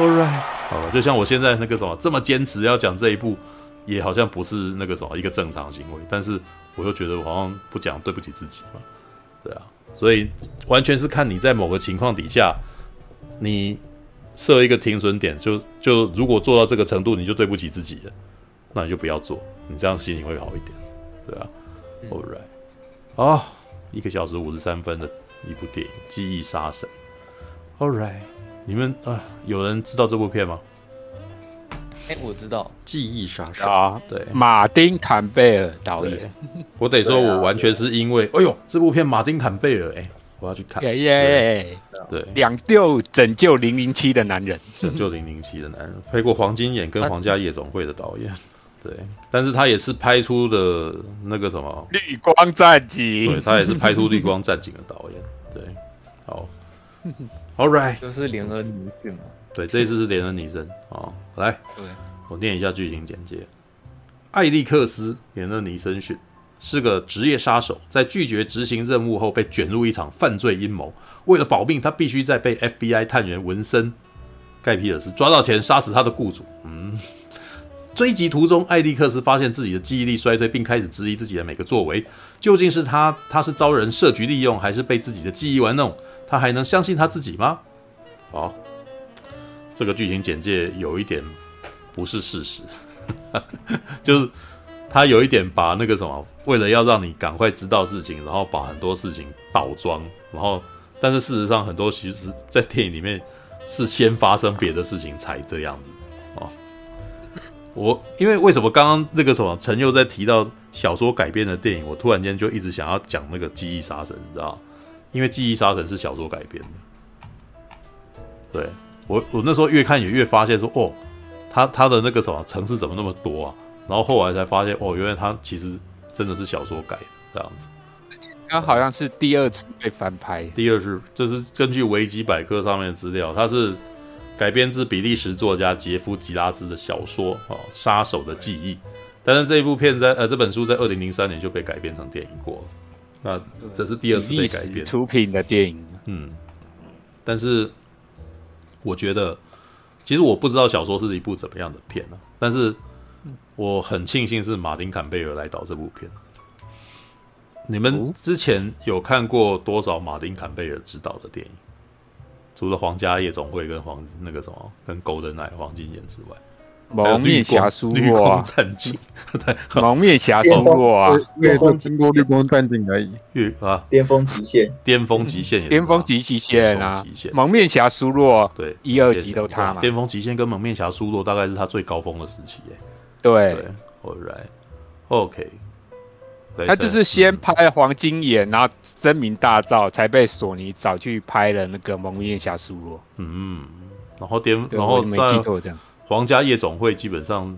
All right，好了，就像我现在那个什么这么坚持要讲这一部，也好像不是那个什么一个正常行为，但是我又觉得我好像不讲对不起自己嘛，对啊，所以完全是看你在某个情况底下，你设一个停损点，就就如果做到这个程度，你就对不起自己了，那你就不要做，你这样心情会好一点，对啊。All right，好，一个小时五十三分的一部电影《记忆杀神》。All right，你们啊，有人知道这部片吗？哎、欸，我知道，《记忆杀手》啊，对，马丁坎贝尔导演。我得说，我完全是因为，啊、哎呦，这部片马丁坎贝尔，哎，我要去看。耶耶，对，两六拯救零零七的男人，拯救零零七的男人，配过黄金眼跟皇家夜总会的导演。对，但是他也是拍出的那个什么《绿光战警》，对，他也是拍出《绿光战警》的导演。对，好，All right，就是连恩尼逊嘛。对，这一次是连恩尼森啊。来，对，我念一下剧情简介：艾利克斯·连恩尼森逊是个职业杀手，在拒绝执行任务后被卷入一场犯罪阴谋。为了保命，他必须在被 FBI 探员文森·盖皮尔斯抓到前杀死他的雇主。嗯。追击途中，艾利克斯发现自己的记忆力衰退，并开始质疑自己的每个作为。究竟是他，他是遭人设局利用，还是被自己的记忆玩弄？他还能相信他自己吗？好，这个剧情简介有一点不是事实，就是他有一点把那个什么，为了要让你赶快知道事情，然后把很多事情倒装，然后但是事实上很多其实，在电影里面是先发生别的事情才这样子哦。我因为为什么刚刚那个什么陈佑在提到小说改编的电影，我突然间就一直想要讲那个《记忆杀神》，你知道？因为《记忆杀神》是小说改编的。对，我，我那时候越看也越发现说，哦，他他的那个什么城市怎么那么多啊？然后后来才发现，哦，原来他其实真的是小说改的这样子。他好像是第二次被翻拍，第二次就是根据维基百科上面的资料，他是。改编自比利时作家杰夫·吉拉兹的小说《哦杀手的记忆》，但是这一部片在呃这本书在二零零三年就被改编成电影过了，那这是第二次被改编出品的电影。嗯，但是我觉得，其实我不知道小说是一部怎么样的片呢、啊，但是我很庆幸是马丁·坎贝尔来导这部片。你们之前有看过多少马丁·坎贝尔执导的电影？除了皇家夜总会跟黄那个什么跟 GoldenEye 黄金眼之外，蒙面侠苏绿光战警，对，蒙面侠苏洛啊，也就经过绿光战警而已。月啊，巅峰极限，巅峰极限也，巅峰极极限啊，蒙面侠苏洛，对，一二级都他嘛。巅峰极限跟蒙面侠苏洛大概是他最高峰的时期耶。对，All right，OK。他就是先拍黄金眼，然后声名大噪，才被索尼找去拍了那个蒙面侠苏洛。嗯，然后巅，然后没记错这样。皇家夜总会基本上，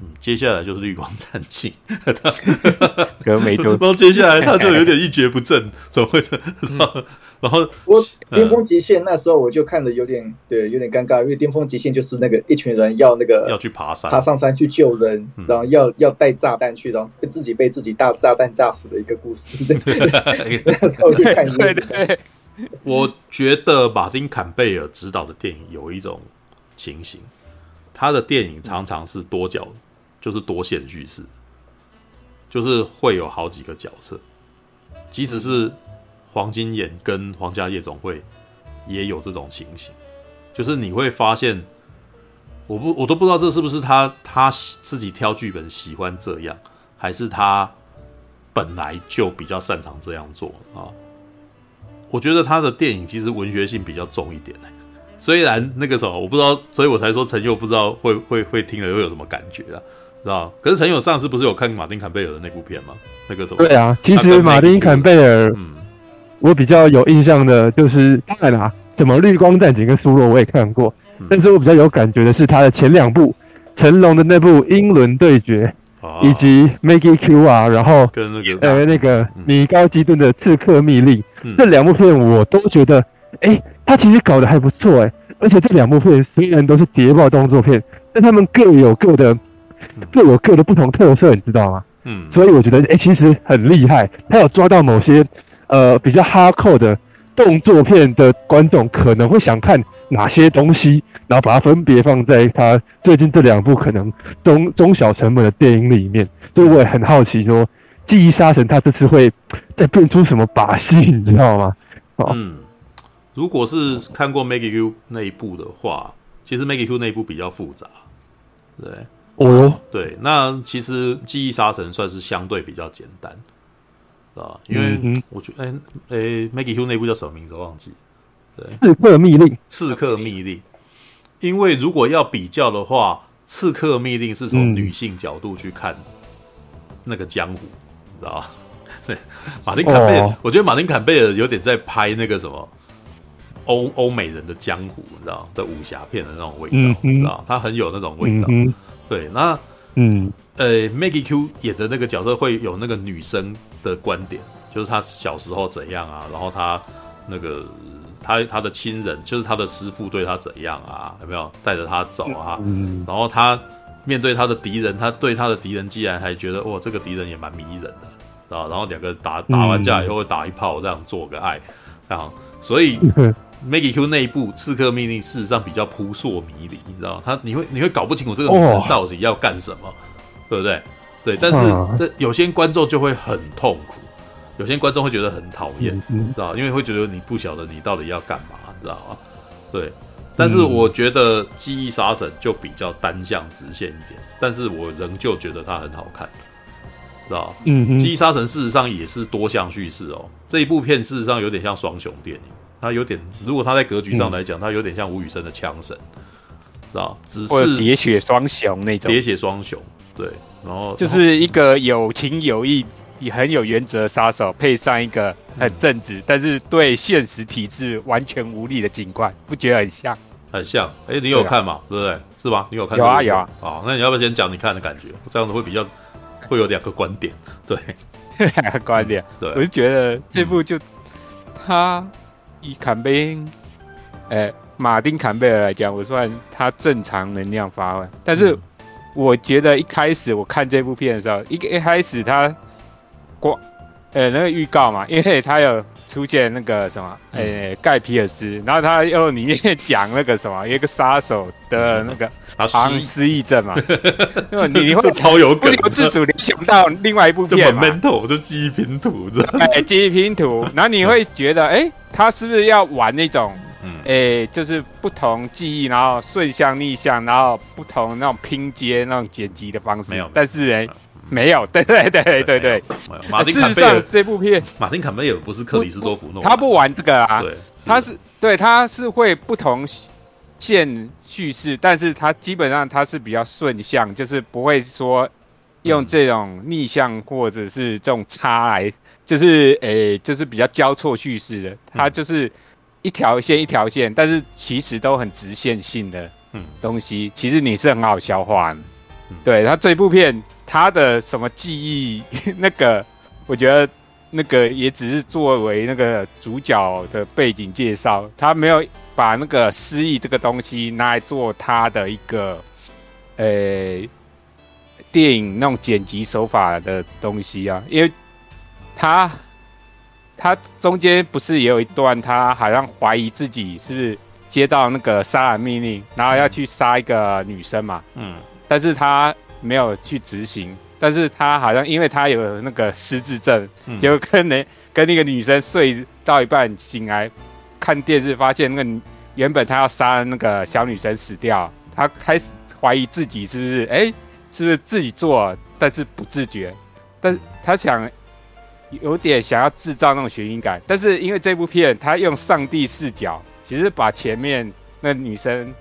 嗯，接下来就是绿光战警，可没多。然后接下来他就有点一蹶不振，怎么会？然后我巅峰极限那时候我就看的有点对，有点尴尬，因为巅峰极限就是那个一群人要那个要去爬山，爬上山去救人，嗯、然后要要带炸弹去，然后被自己被自己大炸弹炸死的一个故事。对那时候就看对，对对。我觉得马丁坎贝尔执导的电影有一种情形，他的电影常常是多角，就是多线叙事，就是会有好几个角色，即使是。黄金眼跟皇家夜总会也有这种情形，就是你会发现，我不我都不知道这是不是他他自己挑剧本喜欢这样，还是他本来就比较擅长这样做啊？我觉得他的电影其实文学性比较重一点，虽然那个时候我不知道，所以我才说陈佑不知道会会会听了会有什么感觉啊？知道？可是陈佑上次不是有看马丁坎贝尔的那部片吗？那个什么？对啊，其实马丁坎贝尔，嗯。我比较有印象的就是，当然啦，什么绿光战警跟苏洛我也看过，嗯，但是我比较有感觉的是他的前两部，成龙的那部英伦对决，啊，以及 Maggie Q 啊，然后跟那个呃那个米高基顿的刺客密令，嗯，这两部片我都觉得，哎，欸，他其实搞得还不错哎，而且这两部片虽然都是谍报动作片，但他们各有各的各有各的不同特色，你知道吗？嗯，所以我觉得哎，欸，其实很厉害，他有抓到某些。呃，比较哈扣的动作片的观众可能会想看哪些东西，然后把它分别放在他最近这两部可能中中小成本的电影里面。所以我也很好奇，说《记忆杀神》他这次会再变出什么把戏，你知道吗？嗯，如果是看过 Maggie Q 那一部的话，其实 Maggie Q 那一部比较复杂，对，哦，对，那其实《记忆杀神》算是相对比较简单，啊，因为我觉得，哎、嗯、哎、Maggie Q 那部叫什么名字？我忘记。对，刺客密令，刺客密令。因为如果要比较的话，刺客密令是从女性角度去看那个江湖，你知道吧？对，马丁坎贝尔，我觉得马丁坎贝尔有点在拍那个什么欧欧美人的江湖，你知道的武侠片的那种味道，嗯、你知道他很有那种味道。嗯、对，那嗯，呃，Maggie Q 演的那个角色会有那个女生的观点，就是她小时候怎样啊，然后她那个。她她的亲人就是她的师傅对她怎样啊？有没有带着她走啊？嗯、然后她面对她的敌人，她对她的敌人竟然还觉得哇，这个敌人也蛮迷人的啊！然后两个打打完架以后会打一炮，这样做个爱啊！所以 Maggie Q 那一部《刺客命令》事实上比较扑朔迷离，你知道他你会你会搞不清楚这个女人到底要干什么，哦、对不对？对，但是这有些观众就会很痛苦。有些观众会觉得很讨厌，嗯、知道因为会觉得你不晓得你到底要干嘛，你知道吗？对。但是我觉得《记忆杀神》就比较单向直线一点，但是我仍旧觉得它很好看，知道嗯嗯。《记忆杀神》事实上也是多项叙事哦。这一部片事实上有点像双雄电影，它有点，如果他在格局上来讲，他有点像吴宇森的《枪神》，知道只是喋血双雄那种。喋血双雄，对。然后就是一个有情有义。也很有原则杀手，配上一个很正直，嗯、但是对现实体制完全无力的警官，不觉得很像？很像。哎、欸，你有看吗？对不、啊、对？是吧？你有看？有啊有啊。好，那你要不要先讲你看的感觉？这样子会比较会有两个观点。对，两 个观点。对，我是觉得这部就、嗯、他以坎贝，呃、欸，马丁坎贝尔来讲，我算他正常能量发挥。但是我觉得一开始我看这部片的时候，一一开始他。光，呃，那个预告嘛，因为他有出现那个什么，呃、欸，盖皮尔斯，然后他又里面讲那个什么，一个杀手的那个好像失忆。症嘛，你你会超有 梗，不由自主联想到另外一部片嘛，mental 就记忆拼图，哎、欸，记忆拼图，然后你会觉得，哎、欸，他是不是要玩那种，哎、欸，就是不同记忆，然后顺向逆向，然后不同那种拼接那种剪辑的方式，没有，但是哎。没有，对对对对对。对。马丁坎贝尔这部片，马丁坎贝尔不是克里斯多福诺，他不玩这个啊。对，他是对，他是会不同线叙事，但是它基本上它是比较顺向，就是不会说用这种逆向或者是这种差来，就是诶，就是比较交错叙事的。它就是一条线一条线，但是其实都很直线性的东西，其实你是很好消化的。对，他这部片。他的什么记忆？那个，我觉得那个也只是作为那个主角的背景介绍，他没有把那个失忆这个东西拿来做他的一个，呃，电影那种剪辑手法的东西啊，因为他他中间不是也有一段，他好像怀疑自己是不是接到那个杀人命令，然后要去杀一个女生嘛，嗯，但是他。没有去执行，但是他好像因为他有那个失智症，嗯、结果跟那跟那个女生睡到一半醒来，看电视发现那原本他要杀那个小女生死掉，他开始怀疑自己是不是哎，是不是自己做，但是不自觉，但是他想有点想要制造那种悬疑感，但是因为这部片他用上帝视角，其实把前面那女生。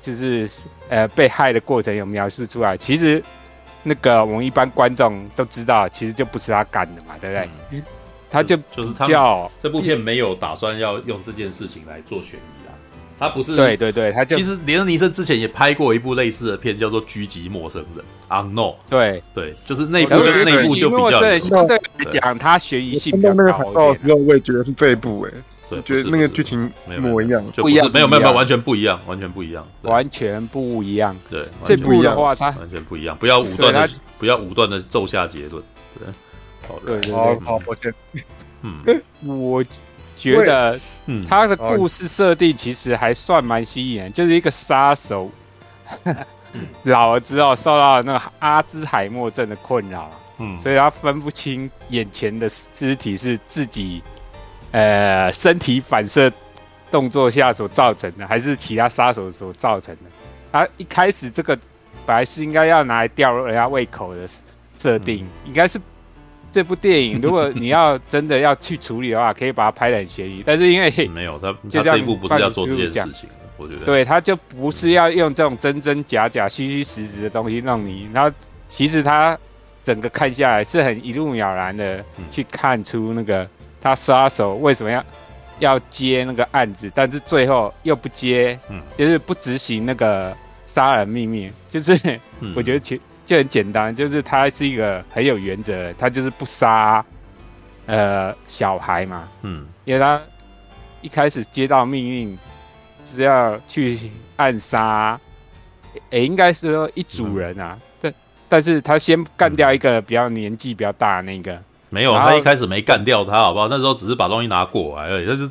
就是呃被害的过程有描述出来，其实那个我们一般观众都知道，其实就不是他干的嘛，对不对？嗯、他就就是他叫这部片没有打算要用这件事情来做悬疑啦，他不是对对对，他就其实连恩尼森之前也拍过一部类似的片，叫做《狙击陌生人》，Unknown，对对，就是那部就那部就比较相对来讲，他悬疑性比较高。那个海报的时候，我也觉得是这一部哎。我觉得那个剧情一模一样，不一样，没有没有没有，完全不一样，完全不一样，完全不一样。对，这部的话，它完全不一样，不要武断的，不要武断的奏下结论。对，好的，好，好，抱歉。嗯，我觉得，嗯，他的故事设定其实还算蛮吸引人，就是一个杀手，老了之后受到那个阿兹海默症的困扰，嗯，所以他分不清眼前的尸体是自己，呃，身体反射动作下所造成的，还是其他杀手所造成的。他一开始这个本来是应该要拿来吊人家胃口的设定，嗯、应该是。这部电影，如果你要真的要去处理的话，可以把它拍得很悬疑。但是因为没有他，他这一部不是要做这件事情，我觉得对，他就不是要用这种真真假假、虚虚实实的东西让你。然后其实他整个看下来是很一目了然的去看出那个他杀手为什么要要接那个案子，但是最后又不接，嗯，就是不执行那个杀人秘密，就是我觉得其。就很简单，就是他是一个很有原则，他就是不杀，呃，小孩嘛，嗯，因为他一开始接到命令，就是要去暗杀，也应该是说一组人啊，嗯、但但是他先干掉一个比较年纪比较大的那个，没有，他一开始没干掉他，好不好？那时候只是把东西拿过来而已，但是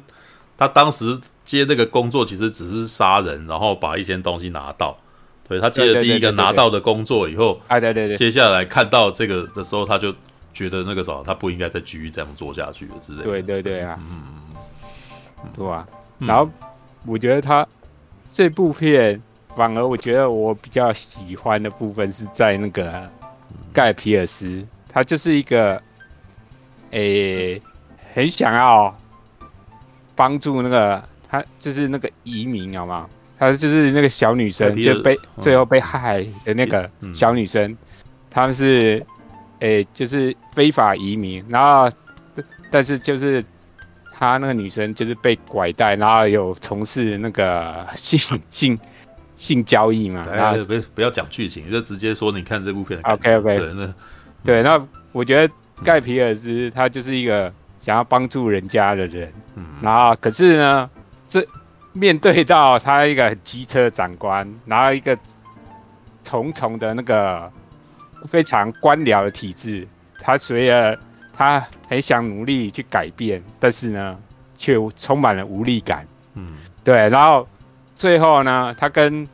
他当时接这个工作其实只是杀人，然后把一些东西拿到。对，他接了第一个拿到的工作以后，哎对对对，接下来看到这个的时候，他就觉得那个啥，他不应该再继续这样做下去了之类的。对对对啊，嗯嗯，对吧？然后我觉得他这部片，反而我觉得我比较喜欢的部分是在那个盖皮尔斯，他就是一个诶，很想要帮助那个他，就是那个移民，好吗？她就是那个小女生，就被最后被害的那个小女生，他们是，诶、欸，就是非法移民，然后，但是就是她那个女生就是被拐带，然后有从事那个性性性交易嘛，然后不不要讲剧情，就直接说你看这部片的。OK OK，对，那对，那我觉得盖皮尔斯他就是一个想要帮助人家的人，嗯，然后可是呢，这。面对到他一个很机车长官，然后一个重重的那个非常官僚的体制，他随着他很想努力去改变，但是呢，却充满了无力感。嗯，对。然后最后呢，他跟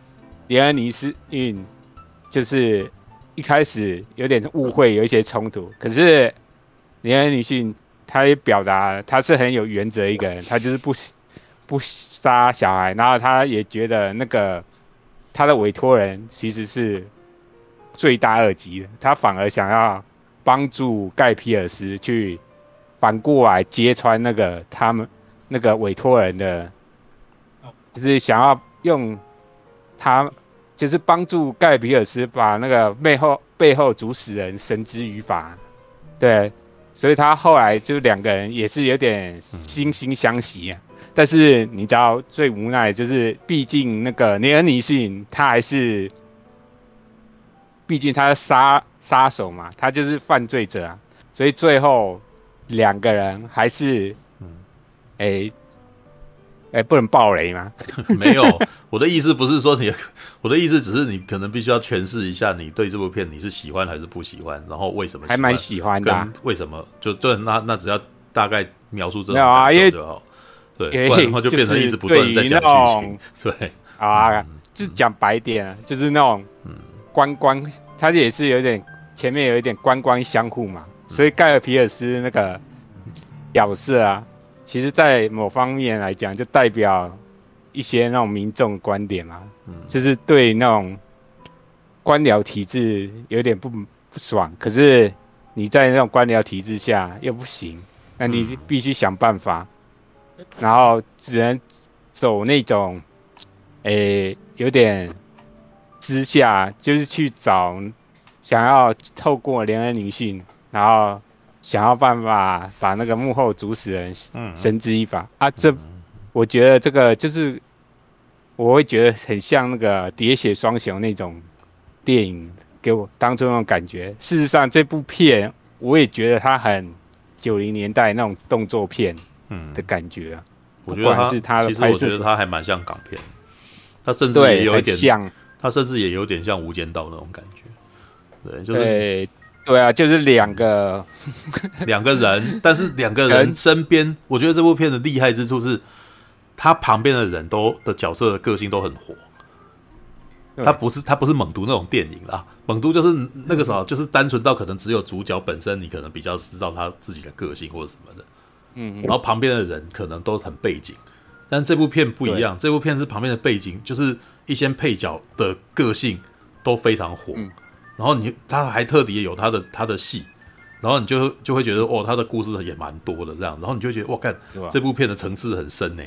连恩尼斯运就是一开始有点误会，有一些冲突。可是连恩尼逊他也表达他是很有原则一个人，他就是不。不杀小孩，然后他也觉得那个他的委托人其实是罪大恶极的，他反而想要帮助盖皮尔斯去反过来揭穿那个他们那个委托人的，就是想要用他就是帮助盖皮尔斯把那个背后背后主使人绳之于法，对，所以他后来就两个人也是有点惺惺相惜啊。但是你知道最无奈就是，毕竟那个尼恩尼逊他还是，毕竟他是杀杀手嘛，他就是犯罪者啊，所以最后两个人还是，嗯，哎、欸，哎、欸，不能爆雷吗？没有，我的意思不是说你，我的意思只是你可能必须要诠释一下，你对这部片你是喜欢还是不喜欢，然后为什么还蛮喜欢的、啊，为什么就对，那那只要大概描述这种感受就好。对，然后就变成一直不断在讲剧情。对啊，就讲白点，就是那种官官，他也是有点前面有一点官官相护嘛。所以盖尔皮尔斯那个表示啊，其实在某方面来讲，就代表一些那种民众观点嘛，就是对那种官僚体制有点不不爽。可是你在那种官僚体制下又不行，那你必须想办法。然后只能走那种，诶，有点之下，就是去找，想要透过联合女性，然后想要办法把那个幕后主使人绳之以法。嗯、啊。这我觉得这个就是，我会觉得很像那个喋血双雄那种电影，给我当初那种感觉。事实上，这部片我也觉得它很九零年代那种动作片。嗯。的感觉啊，我觉得他是他的其实我觉得他还蛮像港片，他甚至也有一点像，他甚至也有点像《无间道》那种感觉，对，就是对，对啊，就是两个 两个人，但是两个人身边，我觉得这部片的厉害之处是，他旁边的人都的角色的个性都很活。他不是他不是猛毒那种电影啦，猛毒就是那个时候就是单纯到可能只有主角本身，你可能比较知道他自己的个性或者什么的，嗯，然后旁边的人可能都很背景，但这部片不一样，这部片是旁边的背景，就是一些配角的个性都非常火，嗯、然后你他还特地有他的他的戏，然后你就就会觉得哦，他的故事也蛮多的这样，然后你就觉得哇，看这部片的层次很深呢，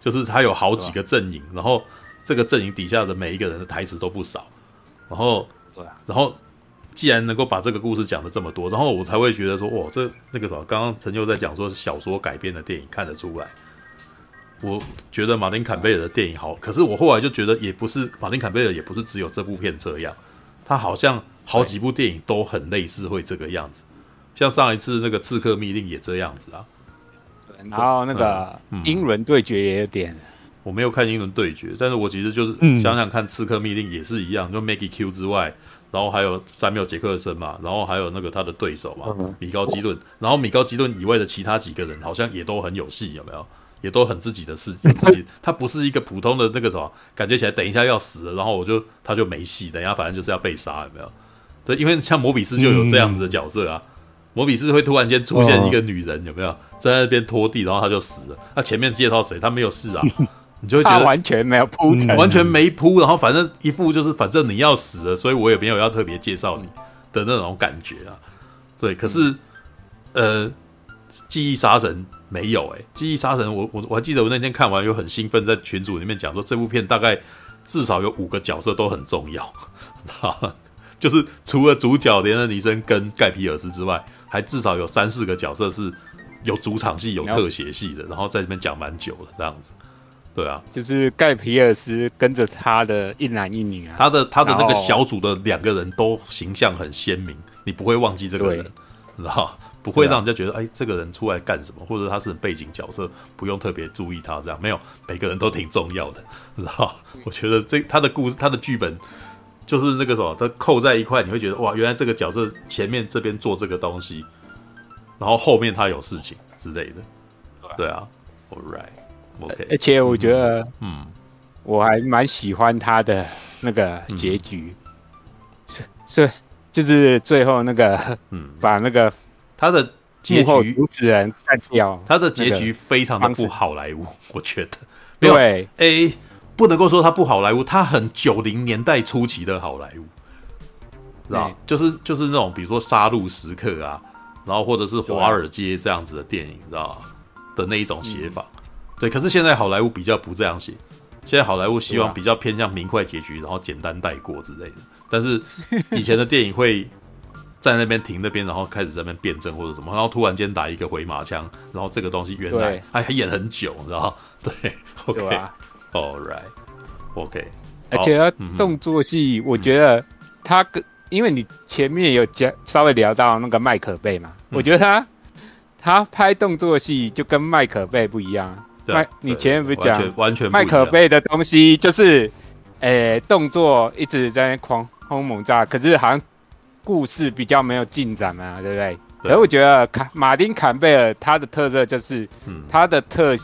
就是他有好几个阵营，然后。这个阵营底下的每一个人的台词都不少，然后，然后既然能够把这个故事讲得这么多，然后我才会觉得说，哇，这那个什么，刚刚陈佑在讲说小说改编的电影看得出来，我觉得马丁坎贝尔的电影好，可是我后来就觉得也不是马丁坎贝尔也不是只有这部片这样，他好像好几部电影都很类似会这个样子，像上一次那个刺客密令也这样子啊，然后那个英伦对决也有点。我没有看英伦对决，但是我其实就是想想看，《刺客密令》也是一样，就 Maggie Q 之外，然后还有三缪杰克森嘛，然后还有那个他的对手嘛，米高基顿，然后米高基顿以外的其他几个人好像也都很有戏，有没有？也都很自己的事，有自己，他不是一个普通的那个什么，感觉起来等一下要死了，然后我就他就没戏，等一下反正就是要被杀，有没有？对，因为像摩比斯就有这样子的角色啊，摩比斯会突然间出现一个女人，有没有？在那边拖地，然后他就死了，那前面介绍谁？他没有事啊。你就会觉得完全没有铺陈，完全没铺，然后反正一副就是反正你要死了，所以我也没有要特别介绍你的那种感觉啊。对，可是呃，记忆杀神没有哎、欸，记忆杀神我我我还记得我那天看完又很兴奋，在群组里面讲说这部片大概至少有五个角色都很重要，就是除了主角连恩尼森跟盖皮尔斯之外，还至少有三四个角色是有主场戏、有特写戏的，然后在这边讲蛮久了这样子。对啊，就是盖皮尔斯跟着他的一男一女啊，他的他的那个小组的两个人都形象很鲜明，你不会忘记这个人，知道？不会让人家觉得哎，这个人出来干什么，或者他是背景角色，不用特别注意他这样，没有，每个人都挺重要的，知道？我觉得这他的故事，他的剧本就是那个什么，他扣在一块，你会觉得哇，原来这个角色前面这边做这个东西，然后后面他有事情之类的，对啊，All right。而且我觉得，嗯，我还蛮喜欢他的那个结局，是、嗯、是，就是最后那个，嗯，把那个他的结局主持人干掉，他的结局非常的不好莱坞，我觉得，对，哎，不能够说他不好莱坞，他很九零年代初期的好莱坞，知道？就是就是那种比如说杀戮时刻啊，然后或者是华尔街这样子的电影，知道？的那一种写法。嗯对，可是现在好莱坞比较不这样写，现在好莱坞希望比较偏向明快结局，然后简单带过之类的。但是以前的电影会在那边停那边，然后开始在那边辩证或者什么，然后突然间打一个回马枪，然后这个东西原来还还演很久，你知道？对，OK，All right，OK，而且他动作戏，我觉得他跟因为你前面有讲稍微聊到那个麦可贝嘛，我觉得他。他拍动作戏就跟麦可贝不一样。麦，你前面不是讲完全麦可贝的东西就是，诶、欸，动作一直在那狂轰猛炸，可是好像故事比较没有进展嘛，对不对？对，可是我觉得坎马丁坎贝尔他的特色就是，他的特、嗯、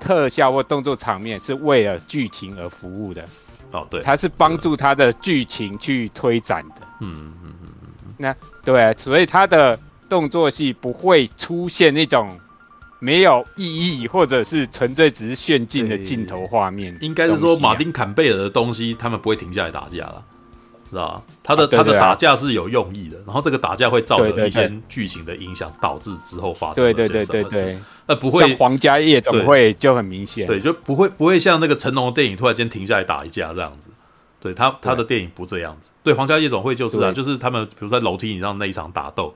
特效或动作场面是为了剧情而服务的。哦，对，他是帮助他的剧情去推展的。嗯嗯嗯。那对、啊，所以他的。动作戏不会出现那种没有意义或者是纯粹只是炫技的镜头画面、啊。应该是说，马丁坎贝尔的东西，他们不会停下来打架了，知道吧？他的、啊、他的打架是有用意的，然后这个打架会造成一些剧情的影响，导致之后发生对对对对对，那不会像皇家夜总会就很明显，对，就不会不会像那个成龙的电影突然间停下来打一架这样子。对他他的电影不这样子，对皇家夜总会就是啊，就是他们比如在楼梯上那一场打斗。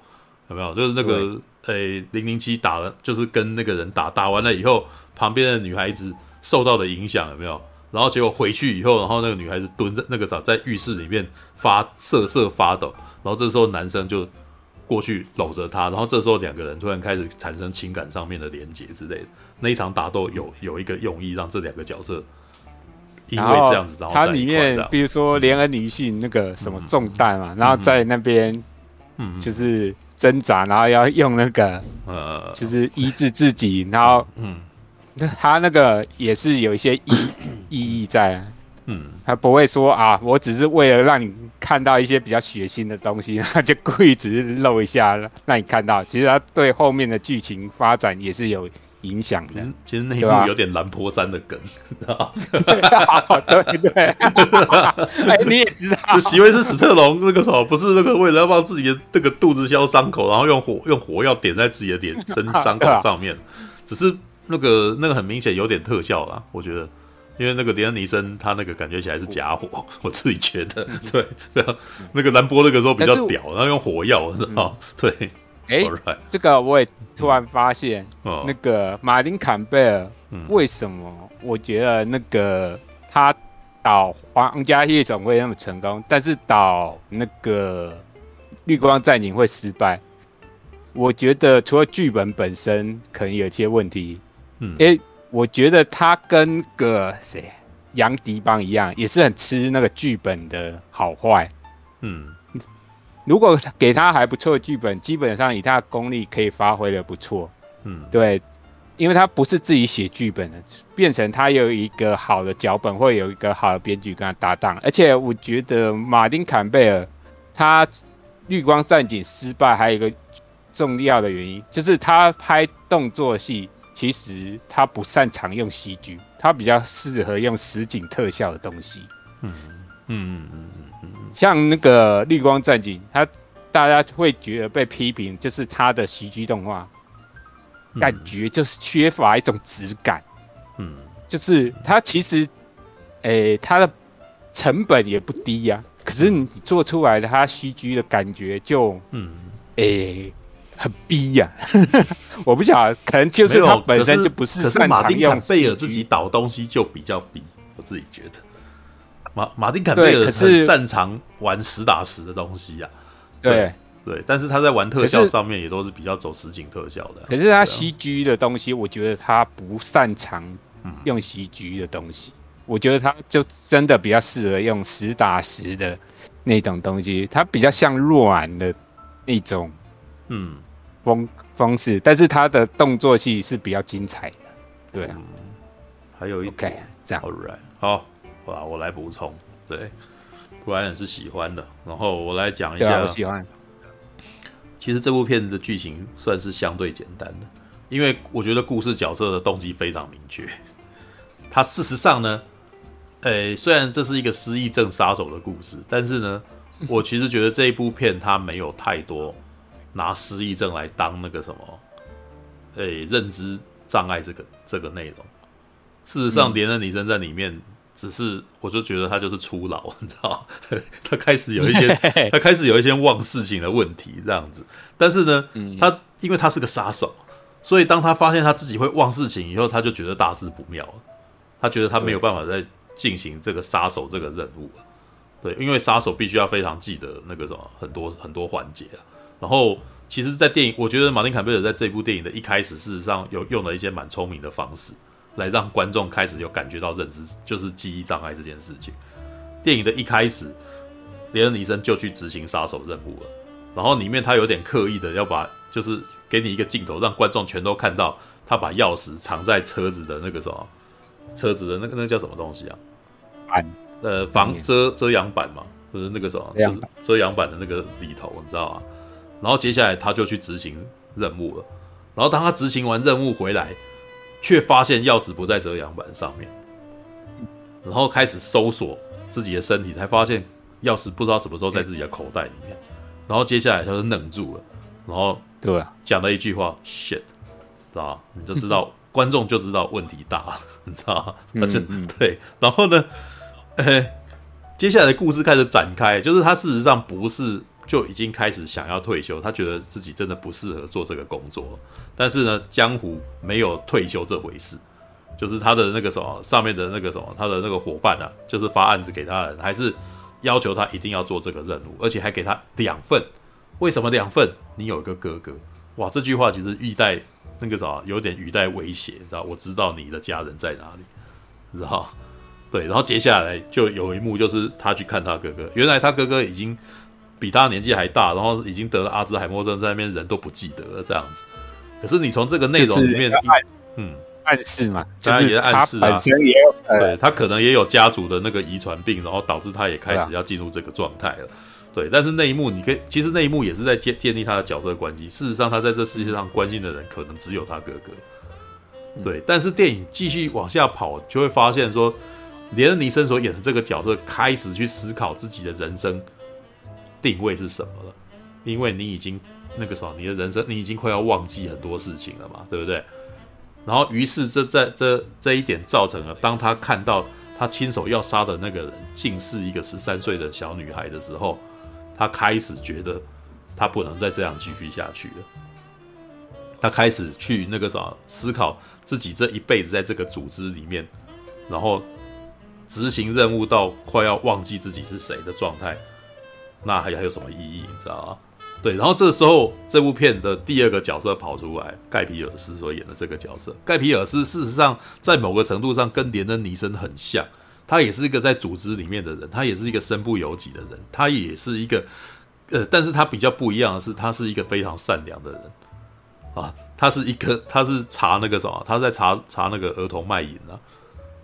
有没有？就是那个诶，零零七打了，就是跟那个人打，打完了以后，旁边的女孩子受到的影响有没有？然后结果回去以后，然后那个女孩子蹲在那个啥，在浴室里面发瑟瑟发抖，然后这时候男生就过去搂着她，然后这时候两个人突然开始产生情感上面的连结之类的。那一场打斗有 有一个用意，让这两个角色因为这样子，然后它里面比如说连恩女性那个什么中弹嘛，然后在那边。嗯，就是挣扎，然后要用那个，呃，就是医治自己，然后，嗯，他那个也是有一些意 意义在。嗯，他不会说啊，我只是为了让你看到一些比较血腥的东西，他就故意只是露一下，让你看到。其实他对后面的剧情发展也是有影响的。其实那一部有点蓝波山的梗，知道？对对，哎，你也知道，席维斯史特龙那个什么，不是那个为了要帮自己的这个肚子消伤口，然后用火用火药点在自己的脸身伤口上面，只是那个那个很明显有点特效啦，我觉得。因为那个迪安尼森，他那个感觉起来是假火，我自己觉得，对，对啊，那个兰波那个时候比较屌，然后用火药，知道？对，哎.这个我也突然发现，嗯、那个马林坎贝尔，为什么我觉得那个他导皇家夜总会那么成功，但是导那个绿光战警会失败？我觉得除了剧本本身可能有些问题，嗯，哎。我觉得他跟个谁杨迪邦一样，也是很吃那个剧本的好坏。嗯，如果给他还不错的剧本，基本上以他的功力可以发挥的不错。嗯，对，因为他不是自己写剧本的，变成他有一个好的脚本，会有一个好的编剧跟他搭档。而且我觉得马丁坎贝尔他绿光战警失败，还有一个重要的原因就是他拍动作戏。其实他不擅长用 CG，他比较适合用实景特效的东西。嗯嗯嗯嗯，像那个绿光战警，他大家会觉得被批评，就是他的 CG 动画感觉就是缺乏一种质感。嗯，就是他其实，诶、欸，他的成本也不低呀、啊，可是你做出来的他 CG 的感觉就，嗯，诶、欸。很逼呀、啊，我不晓得，可能就是他本身就不是擅长用。马丁坎贝尔自己导东西就比较逼，我自己觉得。马马丁坎贝尔很擅长玩实打实的东西呀、啊，对。对，但是他在玩特效上面也都是比较走实景特效的。可是他 CG 的东西，我觉得他不擅长用 CG 的东西，嗯、我觉得他就真的比较适合用实打实的那种东西，他比较像诺兰的那种，嗯。风方式，但是他的动作戏是比较精彩的，对啊，嗯、还有一个、okay, 这样，Alright, 好，好，我来补充，对，布莱恩是喜欢的，然后我来讲一下，我喜欢。其实这部片子的剧情算是相对简单的，因为我觉得故事角色的动机非常明确。他事实上呢，诶、欸，虽然这是一个失忆症杀手的故事，但是呢，我其实觉得这一部片它没有太多。拿失忆症来当那个什么，诶、欸，认知障碍这个这个内容。事实上，连恩女生在里面，只是我就觉得他就是初老，你知道，他开始有一些，他开始有一些忘事情的问题这样子。但是呢，他因为他是个杀手，所以当他发现他自己会忘事情以后，他就觉得大事不妙了。他觉得他没有办法再进行这个杀手这个任务了。对，因为杀手必须要非常记得那个什么很多很多环节啊。然后，其实，在电影，我觉得马丁·坎贝尔在这部电影的一开始，事实上有用了一些蛮聪明的方式，来让观众开始有感觉到认知，就是记忆障碍这件事情。电影的一开始，连恩·尼森就去执行杀手任务了，然后里面他有点刻意的要把，就是给你一个镜头，让观众全都看到他把钥匙藏在车子的那个什么，车子的那个那个叫什么东西啊？板，呃，防遮遮阳板嘛，就是那个什么，就是遮阳板的那个里头，你知道吗？然后接下来他就去执行任务了，然后当他执行完任务回来，却发现钥匙不在遮阳板上面，然后开始搜索自己的身体，才发现钥匙不知道什么时候在自己的口袋里面，然后接下来他就愣住了，然后对啊，讲了一句话 shit，知道吧？你就知道 观众就知道问题大了，你知道吗？那就 对，然后呢，诶，接下来的故事开始展开，就是他事实上不是。就已经开始想要退休，他觉得自己真的不适合做这个工作。但是呢，江湖没有退休这回事，就是他的那个什么上面的那个什么，他的那个伙伴啊，就是发案子给他的人，还是要求他一定要做这个任务，而且还给他两份。为什么两份？你有一个哥哥。哇，这句话其实语带那个啥，有点语带威胁，知道？我知道你的家人在哪里，知道？对，然后接下来就有一幕，就是他去看他哥哥，原来他哥哥已经。比他年纪还大，然后已经得了阿兹海默症，在那边人都不记得了这样子。可是你从这个内容里面，嗯，暗示嘛，当然也是暗示啊，对他可能也有家族的那个遗传病，然后导致他也开始要进入这个状态了。对，但是那一幕你可以，其实那一幕也是在建建立他的角色关系。事实上，他在这世界上关心的人可能只有他哥哥。对，但是电影继续往下跑，就会发现说，连恩尼森所演的这个角色开始去思考自己的人生。定位是什么了？因为你已经那个时候，你的人生你已经快要忘记很多事情了嘛，对不对？然后，于是这在这这一点造成了，当他看到他亲手要杀的那个人竟是一个十三岁的小女孩的时候，他开始觉得他不能再这样继续下去了。他开始去那个啥思考自己这一辈子在这个组织里面，然后执行任务到快要忘记自己是谁的状态。那还还有什么意义？你知道吗？对，然后这时候，这部片的第二个角色跑出来，盖皮尔斯所演的这个角色，盖皮尔斯事实上在某个程度上跟连恩尼森很像，他也是一个在组织里面的人，他也是一个身不由己的人，他也是一个，呃，但是他比较不一样的是，他是一个非常善良的人啊，他是一个，他是查那个什么，他在查查那个儿童卖淫啊，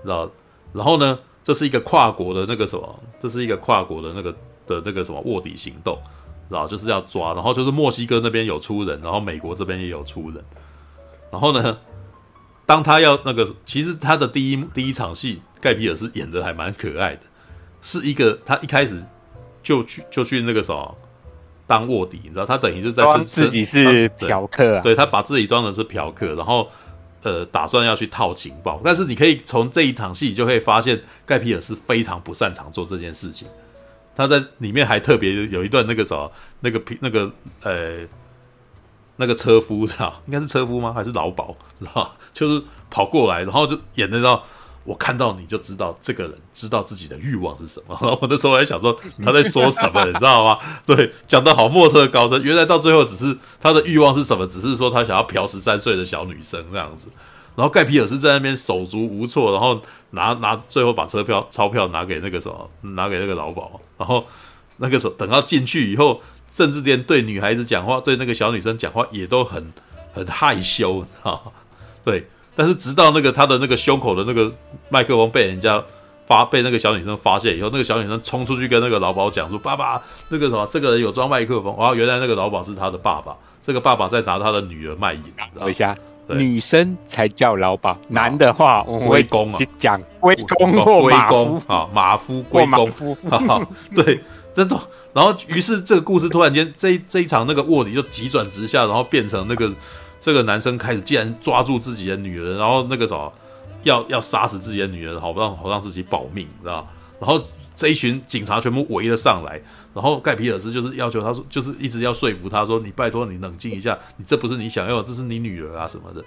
知道？然后呢，这是一个跨国的那个什么，这是一个跨国的那个。的那个什么卧底行动，然后就是要抓，然后就是墨西哥那边有出人，然后美国这边也有出人，然后呢，当他要那个，其实他的第一第一场戏，盖皮尔斯演的还蛮可爱的，是一个他一开始就去就去那个什么当卧底，你知道，他等于是在装自己是嫖客啊，对，对他把自己装的是嫖客，然后呃打算要去套情报，但是你可以从这一场戏就可以发现，盖皮尔斯非常不擅长做这件事情。他在里面还特别有一段那个什么，那个那个呃，那个车夫知道，应该是车夫吗？还是劳保知道？就是跑过来，然后就演得到，我看到你就知道这个人知道自己的欲望是什么。然后我那时候还想说他在说什么，你知道吗？对，讲得好莫测高深。原来到最后只是他的欲望是什么？只是说他想要嫖十三岁的小女生这样子。然后盖皮尔斯在那边手足无措，然后拿拿最后把车票钞票拿给那个什么，拿给那个老鸨，然后那个时候等到进去以后，甚至连对女孩子讲话，对那个小女生讲话也都很很害羞啊。对，但是直到那个他的那个胸口的那个麦克风被人家发被那个小女生发现以后，那个小女生冲出去跟那个老鸨讲说：“爸爸，那个什么，这个人有装麦克风。”然后原来那个老鸨是他的爸爸，这个爸爸在拿他的女儿卖淫。等一下。女生才叫老鸨，男的话我们会公啊，讲龟公或马夫。啊，马夫龟公，对，这种，然后于是这个故事突然间这这一场那个卧底就急转直下，然后变成那个这个男生开始竟然抓住自己的女人，然后那个什么要要杀死自己的女人，好让好让自己保命，知道？然后这一群警察全部围了上来。然后盖皮尔斯就是要求他说，就是一直要说服他说，你拜托你冷静一下，你这不是你想要的，这是你女儿啊什么的。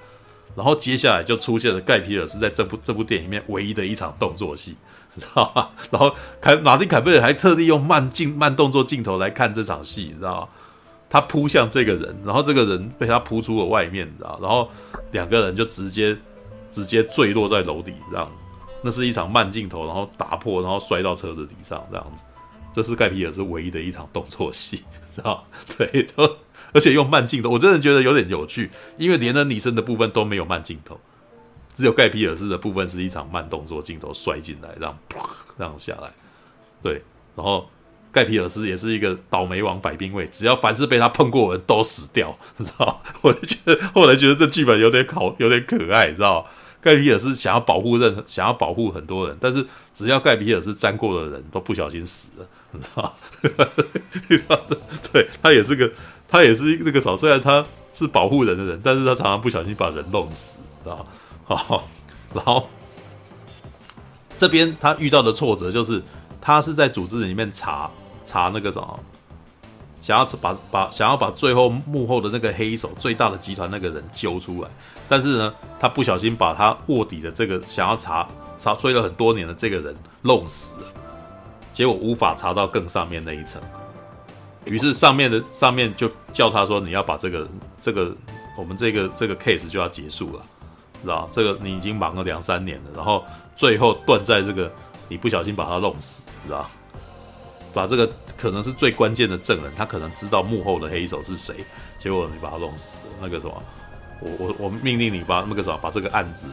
然后接下来就出现了盖皮尔斯在这部这部电影里面唯一的一场动作戏，知道吗？然后凯马丁凯贝尔还特地用慢镜慢动作镜头来看这场戏，你知道吗？他扑向这个人，然后这个人被他扑出了外面，你知道？然后两个人就直接直接坠落在楼底，这样。那是一场慢镜头，然后打破，然后摔到车子底上，这样子。这是盖皮尔斯唯一的一场动作戏，知道？对，都而且用慢镜头，我真的觉得有点有趣，因为连恩尼森的部分都没有慢镜头，只有盖皮尔斯的部分是一场慢动作镜头摔进来，这样啪这样下来。对，然后盖皮尔斯也是一个倒霉王百兵卫，只要凡是被他碰过的人都死掉，知道？我就觉得后来觉得这剧本有点好，有点可爱，知道？盖皮尔斯想要保护任何，想要保护很多人，但是只要盖皮尔斯沾过的人都不小心死了。啊，对，他也是个，他也是那个啥，虽然他是保护人的人，但是他常常不小心把人弄死，知道？好，然后这边他遇到的挫折就是，他是在组织里面查查那个什么，想要把把想要把最后幕后的那个黑手最大的集团那个人揪出来，但是呢，他不小心把他卧底的这个想要查查追了很多年的这个人弄死了。结果无法查到更上面那一层，于是上面的上面就叫他说：“你要把这个这个我们这个这个 case 就要结束了，知道？这个你已经忙了两三年了，然后最后断在这个你不小心把他弄死，知道？把这个可能是最关键的证人，他可能知道幕后的黑手是谁，结果你把他弄死，那个什么，我我我命令你把那个什么把这个案子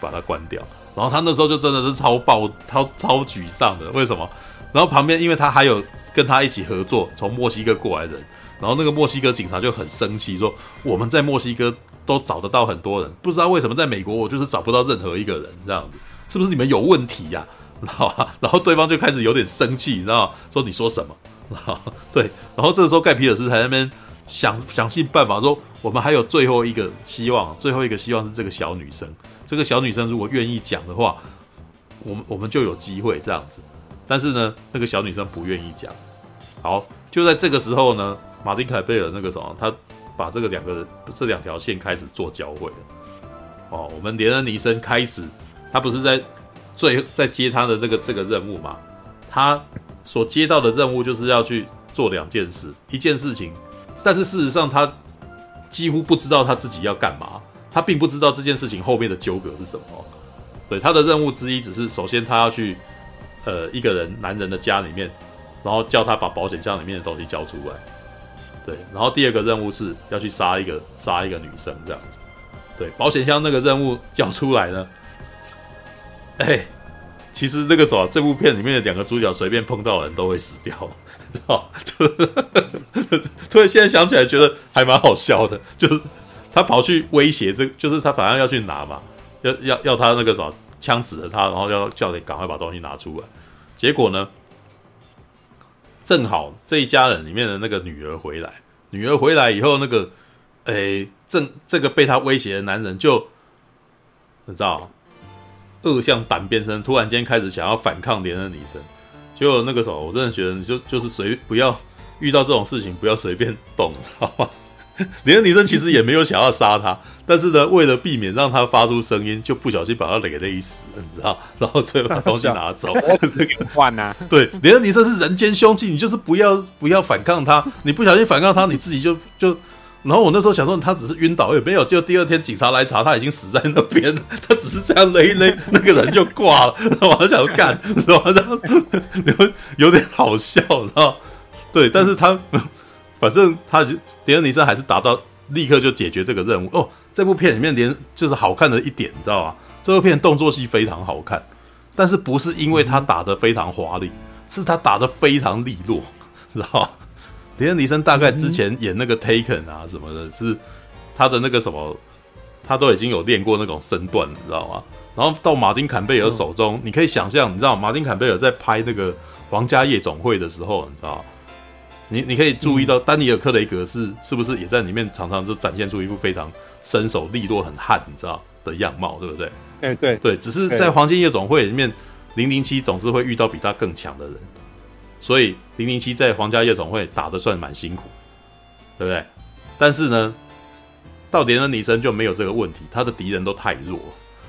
把它关掉。然后他那时候就真的是超爆超超沮丧的，为什么？然后旁边因为他还有跟他一起合作从墨西哥过来人，然后那个墨西哥警察就很生气说，我们在墨西哥都找得到很多人，不知道为什么在美国我就是找不到任何一个人这样子，是不是你们有问题呀？然后然后对方就开始有点生气，你知道吗？说你说什么？然 后对，然后这个时候盖皮尔斯在那边想想尽办法说，我们还有最后一个希望，最后一个希望是这个小女生。这个小女生如果愿意讲的话，我们我们就有机会这样子。但是呢，那个小女生不愿意讲。好，就在这个时候呢，马丁凯贝尔那个什么，他把这个两个人这两条线开始做交汇了。哦，我们连恩尼森开始，他不是在最在接他的这个这个任务嘛？他所接到的任务就是要去做两件事，一件事情，但是事实上他几乎不知道他自己要干嘛。他并不知道这件事情后面的纠葛是什么，对，他的任务之一只是首先他要去，呃，一个人男人的家里面，然后叫他把保险箱里面的东西交出来，对，然后第二个任务是要去杀一个杀一个女生这样子，对，保险箱那个任务交出来呢，哎，其实那个什么，这部片里面的两个主角随便碰到的人都会死掉，哦，突然现在想起来觉得还蛮好笑的，就是。他跑去威胁这，就是他反正要去拿嘛，要要要他那个什么枪指着他，然后要叫你赶快把东西拿出来。结果呢，正好这一家人里面的那个女儿回来，女儿回来以后，那个诶，正这个被他威胁的男人就你知道，恶向胆边生，突然间开始想要反抗连恩尼森。结果那个时候，我真的觉得你就就是随不要遇到这种事情，不要随便动，知道吗？连恩女生其实也没有想要杀他，但是呢，为了避免让他发出声音，就不小心把他给勒死了，你知道？然后最后把东西拿走，换呐？对，连恩女生是人间凶器，你就是不要不要反抗他，你不小心反抗他，你自己就就……然后我那时候想说，他只是晕倒，也没有，就第二天警察来查，他已经死在那边了，他只是这样勒一勒，那个人就挂了。然后我想干，然后然后有有点好笑，然后对，但是他。反正他迪恩尼森还是达到立刻就解决这个任务哦。这部片里面连就是好看的一点，你知道吗？这部片动作戏非常好看，但是不是因为他打得非常华丽，是他打得非常利落，知道吗？连恩尼森大概之前演那个 Taken 啊什么的，是他的那个什么，他都已经有练过那种身段，你知道吗？然后到马丁坎贝尔手中，你可以想象，你知道马丁坎贝尔在拍那个《皇家夜总会》的时候，你知道。你你可以注意到，丹尼尔·克雷格是是不是也在里面常常就展现出一副非常身手利落、很悍，你知道的样貌，对不对？哎，对对，只是在《黄金夜总会》里面，零零七总是会遇到比他更强的人，所以零零七在《皇家夜总会》打的算蛮辛苦，对不对？但是呢，到连恩尼森就没有这个问题，他的敌人都太弱，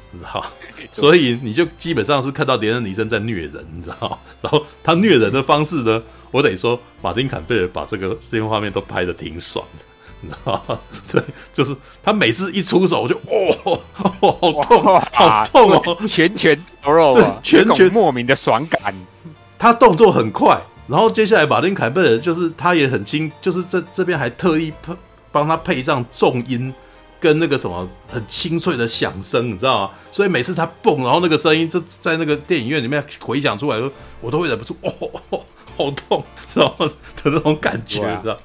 你知道，所以你就基本上是看到连恩尼森在虐人，你知道，然后他虐人的方式呢？我得说，马丁·坎贝尔把这个这些画面都拍的挺爽的，你知道吗？所以就是他每次一出手，我就哦，哦，好痛，好痛哦，拳拳到肉啊，拳拳莫名的爽感。他动作很快，然后接下来马丁·凯贝尔就是他也很轻，就是这这边还特意配帮他配上重音跟那个什么很清脆的响声，你知道吗？所以每次他蹦，然后那个声音就在那个电影院里面回响出来，我都会忍不住哦。好痛，知道吗？的那种感觉，你知道？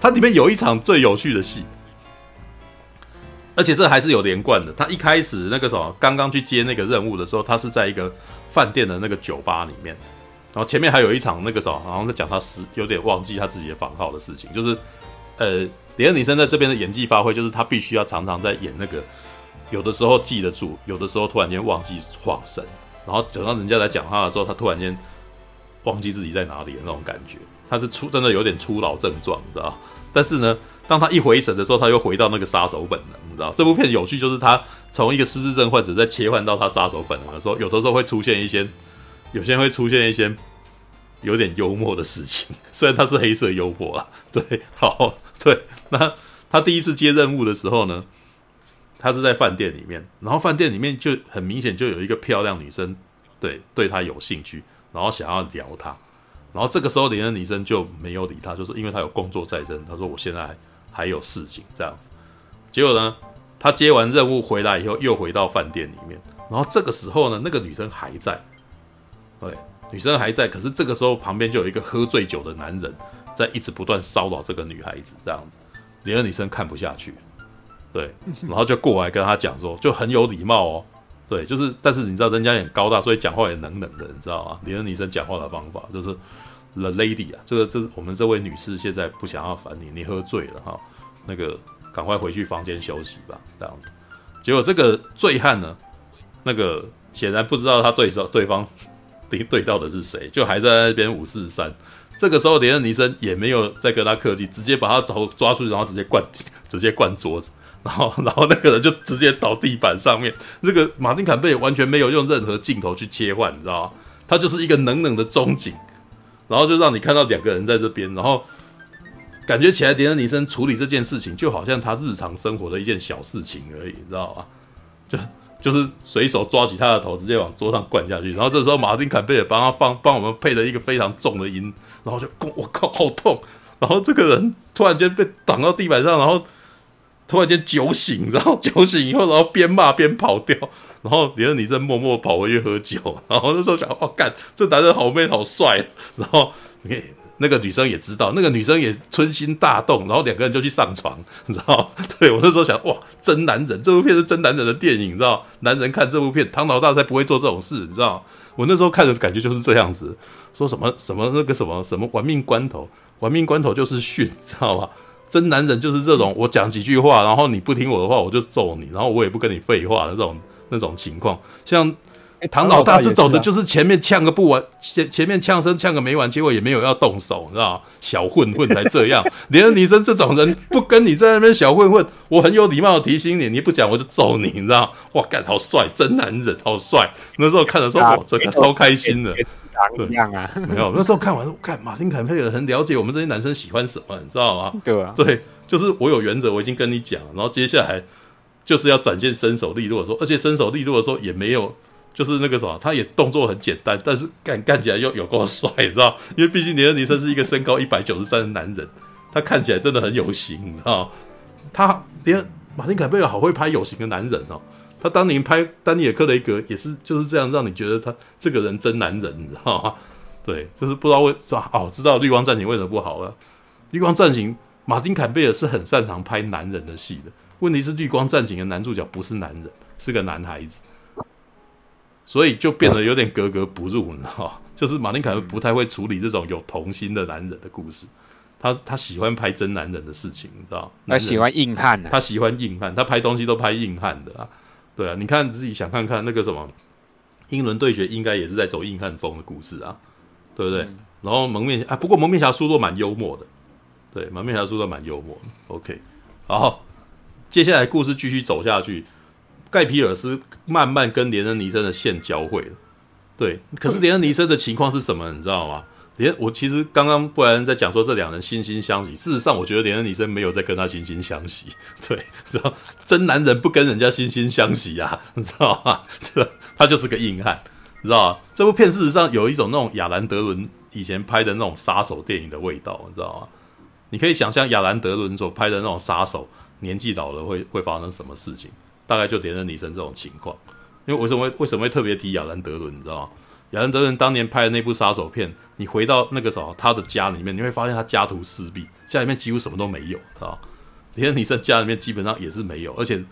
它里面有一场最有趣的戏，而且这还是有连贯的。他一开始那个什么，刚刚去接那个任务的时候，他是在一个饭店的那个酒吧里面，然后前面还有一场那个什么，好像在讲他是有点忘记他自己的房号的事情，就是呃，李恩尼森在这边的演技发挥，就是他必须要常常在演那个，有的时候记得住，有的时候突然间忘记晃神，然后等到人家来讲话的时候，他突然间。忘记自己在哪里的那种感觉，他是出真的有点初老症状，你知道？但是呢，当他一回神的时候，他又回到那个杀手本能，你知道？这部片有趣就是他从一个失智症患者再切换到他杀手本能的时候，有的时候会出现一些，有些人会出现一些有点幽默的事情，虽然他是黑色幽默啊。对，好，对。那他第一次接任务的时候呢，他是在饭店里面，然后饭店里面就很明显就有一个漂亮女生，对，对他有兴趣。然后想要聊他，然后这个时候连恩女生就没有理他，就是因为他有工作在身。他说我现在还有事情这样子。结果呢，他接完任务回来以后，又回到饭店里面。然后这个时候呢，那个女生还在，对，女生还在。可是这个时候旁边就有一个喝醉酒的男人在一直不断骚扰这个女孩子，这样子。连个女生看不下去，对，然后就过来跟他讲说，就很有礼貌哦。对，就是，但是你知道人家也很高大，所以讲话也冷冷的，你知道吗？连个女生讲话的方法就是 “the lady” 啊，这个这是我们这位女士现在不想要烦你，你喝醉了哈，那个赶快回去房间休息吧，这样子。结果这个醉汉呢，那个显然不知道他对手对方对对到的是谁，就还在那边五四三。这个时候连恩尼森也没有再跟他客气，直接把他头抓出去，然后直接灌直接灌桌子。然后，然后那个人就直接倒地板上面。那个马丁·坎贝完全没有用任何镜头去切换，你知道吗？他就是一个冷冷的中景，然后就让你看到两个人在这边，然后感觉起来，连恩尼森处理这件事情就好像他日常生活的一件小事情而已，你知道吗？就就是随手抓起他的头，直接往桌上灌下去。然后这时候，马丁·坎贝尔帮他放帮我们配了一个非常重的音，然后就，我靠，好痛！然后这个人突然间被挡到地板上，然后。突然间酒醒，然后酒醒以后，然后边骂边跑掉，然后连恩尼森默默跑回去喝酒，然后那时候想，哇，干，这男人好 man 好帅，然后你看那个女生也知道，那个女生也春心大动，然后两个人就去上床，你知道？对，我那时候想，哇，真男人，这部片是真男人的电影，你知道？男人看这部片，唐老大才不会做这种事，你知道？我那时候看的感觉就是这样子，说什么什么那个什么什么玩命关头，玩命关头就是训，知道吧？真男人就是这种，我讲几句话，然后你不听我的话，我就揍你，然后我也不跟你废话的这种那种情况。像唐老大这种的，就是前面呛个不完，前前面呛声呛个没完，结果也没有要动手，你知道吗？小混混才这样。连恩尼森这种人不跟你在那边小混混，我很有礼貌的提醒你，你不讲我就揍你，你知道？哇，干好帅，真男人好帅。那时候看的时候，哇，真的超开心的。对，一样啊，没有，那时候看完，我看马丁坎贝尔很了解我们这些男生喜欢什么，你知道吗？对啊，对，就是我有原则，我已经跟你讲，然后接下来就是要展现身手利落的时候，而且身手利落的时候也没有，就是那个什么，他也动作很简单，但是干干起来又有够帅，你知道？因为毕竟尼恩尼森是一个身高一百九十三的男人，他看起来真的很有型，你知道？他连马丁坎贝尔好会拍有型的男人哦。他当年拍丹尼尔·克雷格也是就是这样，让你觉得他这个人真男人，你知道吗？对，就是不知道为啥哦，知道《绿光战警》为什么不好了，《绿光战警》马丁·坎贝尔是很擅长拍男人的戏的，问题是《绿光战警》的男主角不是男人，是个男孩子，所以就变得有点格格不入，你知道？就是马丁·坎贝尔不太会处理这种有童心的男人的故事，他他喜欢拍真男人的事情，你知道？他喜欢硬汉、啊，他喜欢硬汉，他拍东西都拍硬汉的啊。对啊，你看自己想看看那个什么，英伦对决应该也是在走硬汉风的故事啊，对不对？嗯、然后蒙面侠啊，不过蒙面侠苏洛蛮幽默的，对，蒙面侠苏洛蛮幽默的。OK，好，接下来故事继续走下去，盖皮尔斯慢慢跟连恩尼森的线交汇了，对，可是连恩尼森的情况是什么？你知道吗？连我其实刚刚布莱恩在讲说这两人惺惺相惜，事实上我觉得连恩尼森没有在跟他惺惺相惜，对，知道真男人不跟人家惺惺相惜啊，你知道吗？这 他就是个硬汉，你知道吗？这部片事实上有一种那种亚兰德伦以前拍的那种杀手电影的味道，你知道吗？你可以想象亚兰德伦所拍的那种杀手年纪老了会会发生什么事情，大概就连任尼森这种情况。因为为什么会为什么会特别提亚兰德伦，你知道吗？亚兰德伦当年拍的那部杀手片，你回到那个什么他的家里面，你会发现他家徒四壁，家里面几乎什么都没有，知道？连恩尼森家里面基本上也是没有，而且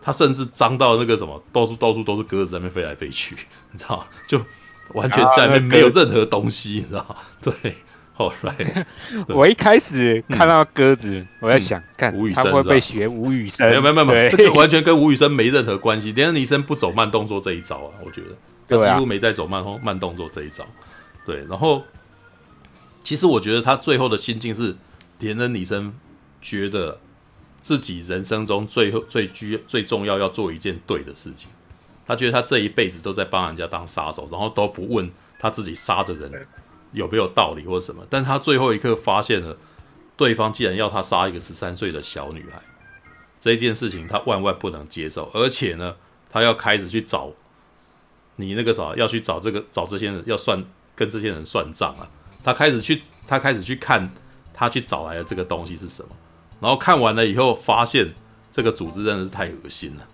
他甚至脏到那个什么，到处到处都是鸽子在那边飞来飞去，你知道？就完全家里面没有任何东西，你知道？对，后来 我一开始看到鸽子，嗯、我在想，看吴宇森会被学吴宇森？没有没有没有，这个完全跟吴宇森没任何关系。连恩尼森不走慢动作这一招啊，我觉得。他几乎没在走慢慢动作这一招，对。然后，其实我觉得他最后的心境是，连恩尼森觉得自己人生中最后最居最重要要做一件对的事情。他觉得他这一辈子都在帮人家当杀手，然后都不问他自己杀的人有没有道理或什么。但他最后一刻发现了，对方既然要他杀一个十三岁的小女孩，这件事情他万万不能接受，而且呢，他要开始去找。你那个啥要去找这个找这些人要算跟这些人算账啊，他开始去他开始去看他去找来的这个东西是什么，然后看完了以后发现这个组织真的是太恶心了，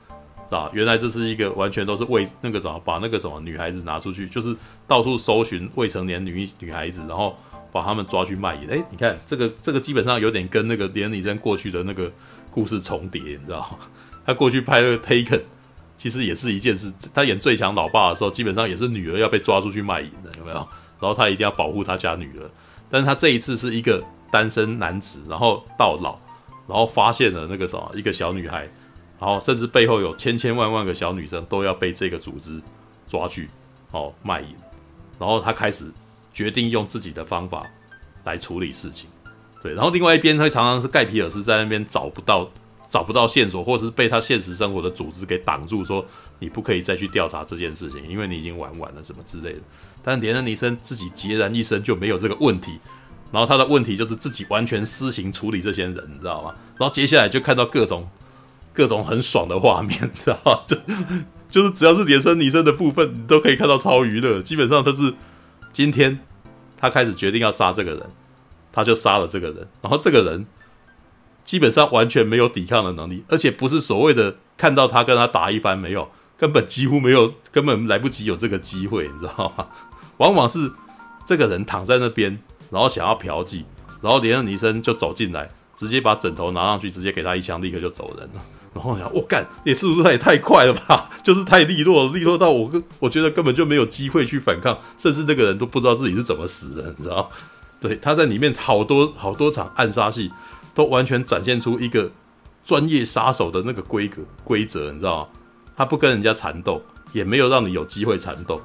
啊？原来这是一个完全都是为那个什么把那个什么女孩子拿出去，就是到处搜寻未成年女女孩子，然后把他们抓去卖淫。哎，你看这个这个基本上有点跟那个连李真过去的那个故事重叠，你知道吗？他过去拍那个 Taken。其实也是一件事，他演最强老爸的时候，基本上也是女儿要被抓出去卖淫的，有没有？然后他一定要保护他家女儿，但是他这一次是一个单身男子，然后到老，然后发现了那个什么一个小女孩，然后甚至背后有千千万万个小女生都要被这个组织抓去哦卖淫，然后他开始决定用自己的方法来处理事情，对，然后另外一边会常常是盖皮尔斯在那边找不到。找不到线索，或者是被他现实生活的组织给挡住，说你不可以再去调查这件事情，因为你已经玩完了什么之类的。但连恩尼森自己孑然一身就没有这个问题，然后他的问题就是自己完全私刑处理这些人，你知道吗？然后接下来就看到各种各种很爽的画面，知道吗？就就是只要是连恩尼森的部分，你都可以看到超娱乐。基本上就是今天他开始决定要杀这个人，他就杀了这个人，然后这个人。基本上完全没有抵抗的能力，而且不是所谓的看到他跟他打一番，没有，根本几乎没有，根本来不及有这个机会，你知道吗？往往是这个人躺在那边，然后想要嫖妓，然后连恩尼森就走进来，直接把枕头拿上去，直接给他一枪，立刻就走人了。然后我想，我干，也是不是他也太快了吧？就是太利落，利落到我跟我觉得根本就没有机会去反抗，甚至那个人都不知道自己是怎么死的，你知道？对，他在里面好多好多场暗杀戏。都完全展现出一个专业杀手的那个规格规则，你知道吗？他不跟人家缠斗，也没有让你有机会缠斗，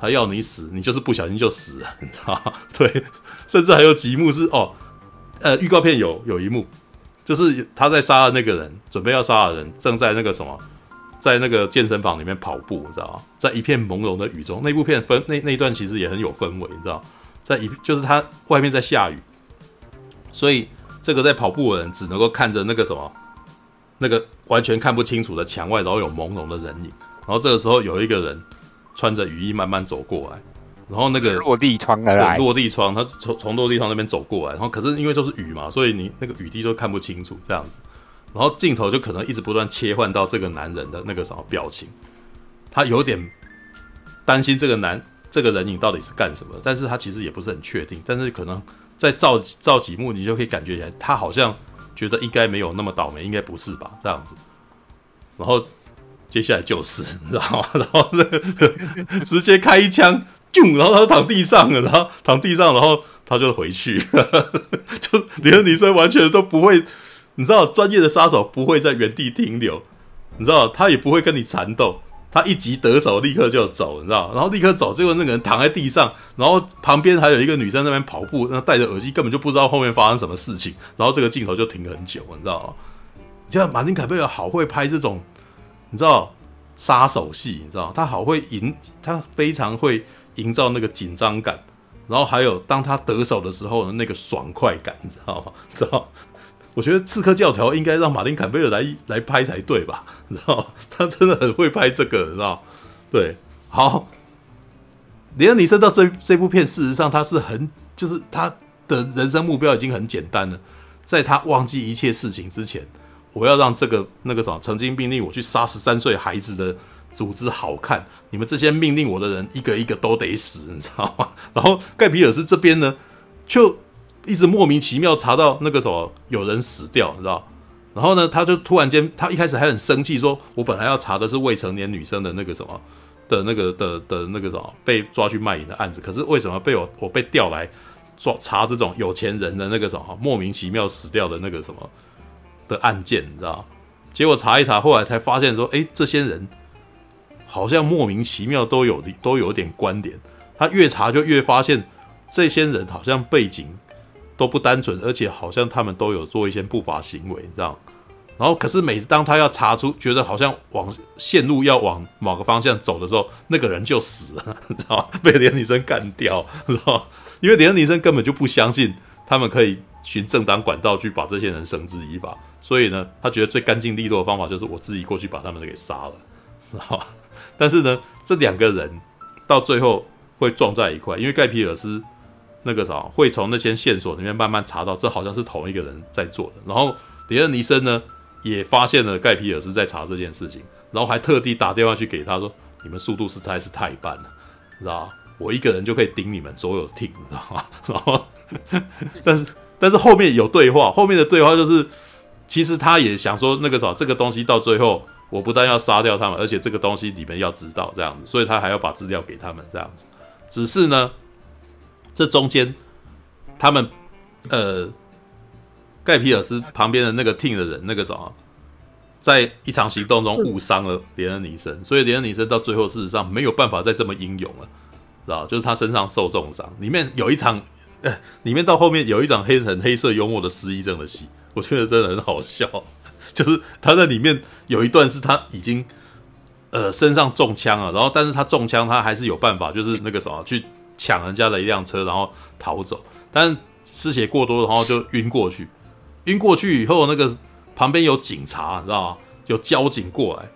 他要你死，你就是不小心就死了，你知道吗？对，甚至还有几幕是哦，呃，预告片有有一幕，就是他在杀的那个人，准备要杀的人正在那个什么，在那个健身房里面跑步，你知道吗？在一片朦胧的雨中，那部片分那那一段其实也很有氛围，你知道，在一就是他外面在下雨，所以。这个在跑步的人只能够看着那个什么，那个完全看不清楚的墙外，然后有朦胧的人影。然后这个时候有一个人穿着雨衣慢慢走过来，然后那个落地窗而来，落地窗，他从从落地窗那边走过来，然后可是因为都是雨嘛，所以你那个雨滴都看不清楚这样子。然后镜头就可能一直不断切换到这个男人的那个什么表情，他有点担心这个男这个人影到底是干什么，但是他其实也不是很确定，但是可能。再照照几幕，你就可以感觉起来，他好像觉得应该没有那么倒霉，应该不是吧？这样子，然后接下来就是，你知道吗？然后那个 直接开一枪，然后他就躺地上了，然后躺地上，然后他就回去，就连女生完全都不会，你知道，专业的杀手不会在原地停留，你知道，他也不会跟你缠斗。他一击得手，立刻就走，你知道？然后立刻走，结果那个人躺在地上，然后旁边还有一个女生在那边跑步，那戴着耳机，根本就不知道后面发生什么事情。然后这个镜头就停很久，你知道吗？你像马丁凯贝尔好会拍这种，你知道杀手戏，你知道他好会营，他非常会营造那个紧张感，然后还有当他得手的时候的那个爽快感，你知道吗？知道？我觉得《刺客教条》应该让马丁·坎贝尔来来拍才对吧？你知道，他真的很会拍这个，你知道？对，好。连恩·尼森到这这部片，事实上他是很，就是他的人生目标已经很简单了。在他忘记一切事情之前，我要让这个那个什么曾经命令我去杀十三岁孩子的组织好看。你们这些命令我的人，一个一个都得死，你知道吗？然后盖皮尔斯这边呢，就。一直莫名其妙查到那个什么有人死掉，你知道？然后呢，他就突然间，他一开始还很生气，说：“我本来要查的是未成年女生的那个什么的那个的的那个什么被抓去卖淫的案子，可是为什么被我我被调来抓查这种有钱人的那个什么莫名其妙死掉的那个什么的案件，你知道？结果查一查，后来才发现说，哎，这些人好像莫名其妙都有都有点关联。他越查就越发现，这些人好像背景。都不单纯，而且好像他们都有做一些不法行为，你知道？然后，可是每次当他要查出，觉得好像往线路要往某个方向走的时候，那个人就死了，知道吗？被连尼森干掉，知道？因为连尼森根本就不相信他们可以循正当管道去把这些人绳之以法，所以呢，他觉得最干净利落的方法就是我自己过去把他们给杀了，知道吗？但是呢，这两个人到最后会撞在一块，因为盖皮尔斯。那个啥会从那些线索里面慢慢查到，这好像是同一个人在做的。然后迪恩尼森呢也发现了盖皮尔斯在查这件事情，然后还特地打电话去给他说：“你们速度实在是太慢了，知道？我一个人就可以顶你们所有 team，知道吗？”然后，但是但是后面有对话，后面的对话就是，其实他也想说那个啥，这个东西到最后。我不但要杀掉他们，而且这个东西你们要知道这样子，所以他还要把资料给他们这样子。只是呢，这中间他们呃，盖皮尔斯旁边的那个 team 的人，那个什么，在一场行动中误伤了连恩尼森，所以连恩尼森到最后事实上没有办法再这么英勇了，知道？就是他身上受重伤。里面有一场，呃，里面到后面有一场黑很黑色幽默的失忆症的戏，我觉得真的很好笑。就是他在里面有一段是他已经呃身上中枪了，然后但是他中枪他还是有办法，就是那个什么去抢人家的一辆车，然后逃走。但失血过多，然后就晕过去。晕过去以后，那个旁边有警察，你知道吗？有交警过来，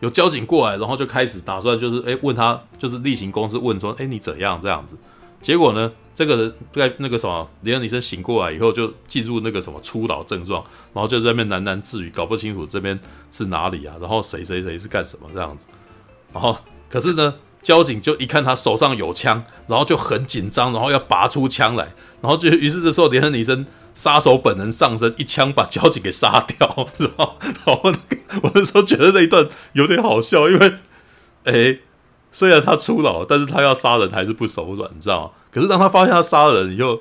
有交警过来，然后就开始打算就是哎问他，就是例行公事问说，哎你怎样这样子？结果呢？这个人在那个什么，连恩尼森醒过来以后，就进入那个什么初老症状，然后就在那边喃喃自语，搞不清楚这边是哪里啊，然后谁谁谁是干什么这样子，然后可是呢，交警就一看他手上有枪，然后就很紧张，然后要拔出枪来，然后就于是这时候连恩尼森杀手本人上身，一枪把交警给杀掉，知道？然后那个我那时候觉得那一段有点好笑，因为哎。虽然他初老，但是他要杀人还是不手软，你知道吗？可是当他发现他杀人，又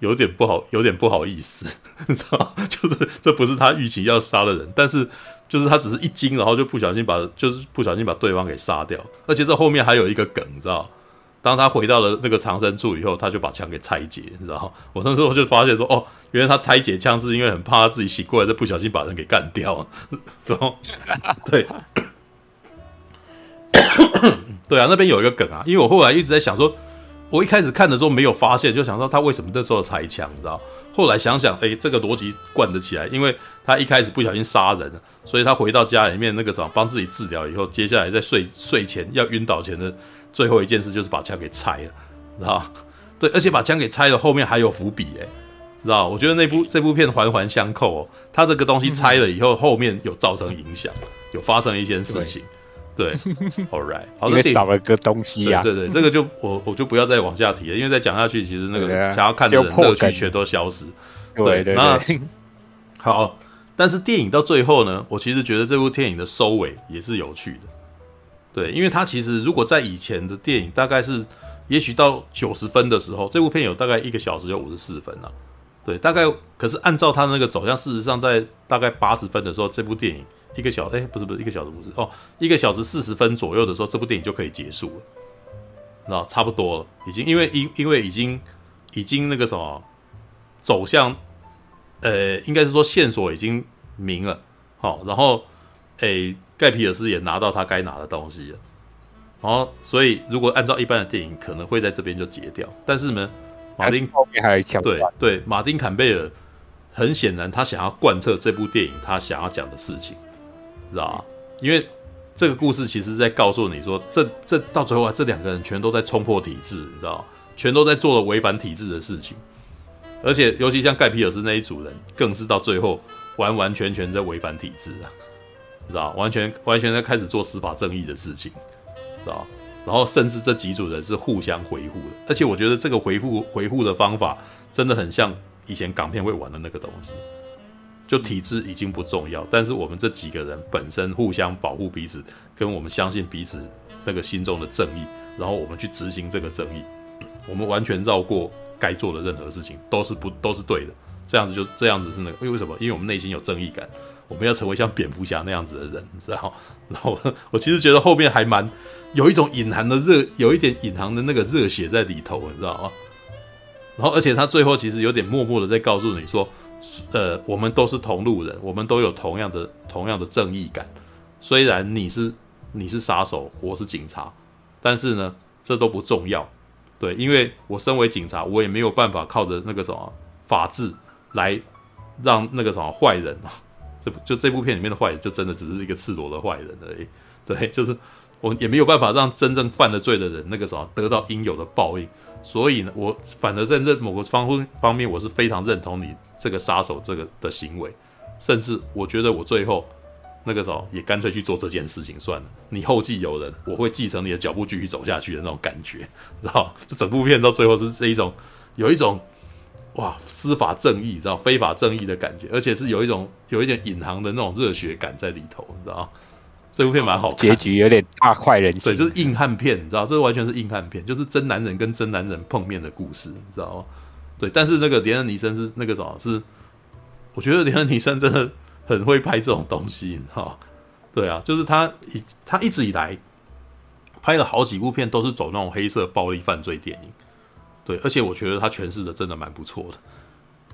有点不好，有点不好意思，你知道吗？就是这不是他预期要杀的人，但是就是他只是一惊，然后就不小心把，就是不小心把对方给杀掉。而且这后面还有一个梗，你知道吗？当他回到了那个藏身处以后，他就把枪给拆解，你知道吗？我那时候就发现说，哦，原来他拆解枪是因为很怕他自己醒过来再不小心把人给干掉，然后对。对啊，那边有一个梗啊，因为我后来一直在想说，我一开始看的时候没有发现，就想说他为什么那时候拆枪，你知道？后来想想，哎，这个逻辑贯得起来，因为他一开始不小心杀人了，所以他回到家里面那个什么，帮自己治疗以后，接下来在睡睡前要晕倒前的最后一件事就是把枪给拆了，知道？对，而且把枪给拆了，后面还有伏笔，哎，知道？我觉得那部这部片环环相扣哦，他这个东西拆了以后，后面有造成影响，有发生一些事情。对，All right，好，因为少了个东西呀、啊。对对，这个就我我就不要再往下提了，因为再讲下去，其实那个想要看的人乐趣全都消失。对对对，那 好，但是电影到最后呢，我其实觉得这部电影的收尾也是有趣的。对，因为它其实如果在以前的电影，大概是也许到九十分的时候，这部片有大概一个小时有五十四分啊。对，大概可是按照它那个走向，事实上在大概八十分的时候，这部电影。一个小时，哎，不是不是，一个小时不是哦，一个小时四十分左右的时候，这部电影就可以结束了，那差不多了，已经因为因因为已经已经那个什么走向，呃，应该是说线索已经明了，好，然后哎，盖皮尔斯也拿到他该拿的东西了，然后所以如果按照一般的电影，可能会在这边就结掉，但是呢，马丁后面还强对对，马丁坎贝尔很显然他想要贯彻这部电影他想要讲的事情。知道吗？因为这个故事其实在告诉你说，这这到最后啊，这两个人全都在冲破体制，你知道？全都在做了违反体制的事情，而且尤其像盖皮尔斯那一组人，更是到最后完完全全在违反体制啊，知道？完全完全在开始做司法正义的事情，知道？然后甚至这几组人是互相回复的，而且我觉得这个回复回复的方法真的很像以前港片会玩的那个东西。就体制已经不重要，但是我们这几个人本身互相保护彼此，跟我们相信彼此那个心中的正义，然后我们去执行这个正义，我们完全绕过该做的任何事情，都是不都是对的。这样子就这样子是那个，因为为什么？因为我们内心有正义感，我们要成为像蝙蝠侠那样子的人，你知道？然后我其实觉得后面还蛮有一种隐含的热，有一点隐含的那个热血在里头，你知道吗？然后而且他最后其实有点默默的在告诉你说。呃，我们都是同路人，我们都有同样的同样的正义感。虽然你是你是杀手，我是警察，但是呢，这都不重要。对，因为我身为警察，我也没有办法靠着那个什么法治来让那个什么坏人啊，这就这部片里面的坏人，就真的只是一个赤裸的坏人而已。对，就是我也没有办法让真正犯了罪的人那个什么得到应有的报应。所以呢，我反而在认某个方方面，我是非常认同你这个杀手这个的行为，甚至我觉得我最后那个时候也干脆去做这件事情算了。你后继有人，我会继承你的脚步继续走下去的那种感觉，知道？这整部片到最后是这一种，有一种哇司法正义，知道非法正义的感觉，而且是有一种有一点隐含的那种热血感在里头，你知道？这部片蛮好看，结局有点大快人心。对，就是硬汉片，你知道，这完全是硬汉片，就是真男人跟真男人碰面的故事，你知道吗？对，但是那个连恩尼森是那个什么，是我觉得连恩尼森真的很会拍这种东西，你知道吗？对啊，就是他一他一直以来拍了好几部片，都是走那种黑色暴力犯罪电影。对，而且我觉得他诠释的真的蛮不错的，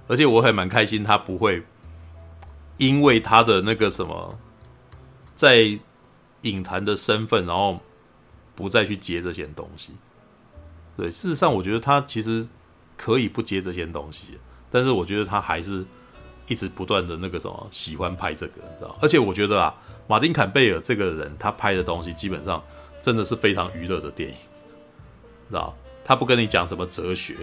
而且我还蛮开心，他不会因为他的那个什么在。影坛的身份，然后不再去接这些东西。对，事实上，我觉得他其实可以不接这些东西，但是我觉得他还是一直不断的那个什么喜欢拍这个，你知道？而且我觉得啊，马丁·坎贝尔这个人，他拍的东西基本上真的是非常娱乐的电影，知道？他不跟你讲什么哲学，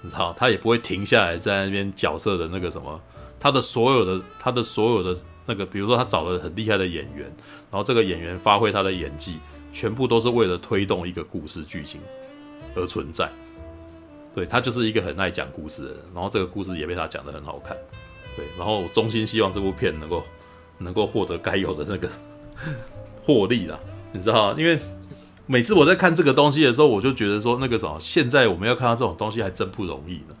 你知道？他也不会停下来在那边角色的那个什么，他的所有的，他的所有的。那个，比如说他找了很厉害的演员，然后这个演员发挥他的演技，全部都是为了推动一个故事剧情而存在。对，他就是一个很爱讲故事的人，然后这个故事也被他讲得很好看。对，然后衷心希望这部片能够能够获得该有的那个获利啦，你知道？因为每次我在看这个东西的时候，我就觉得说那个什么，现在我们要看到这种东西还真不容易呢。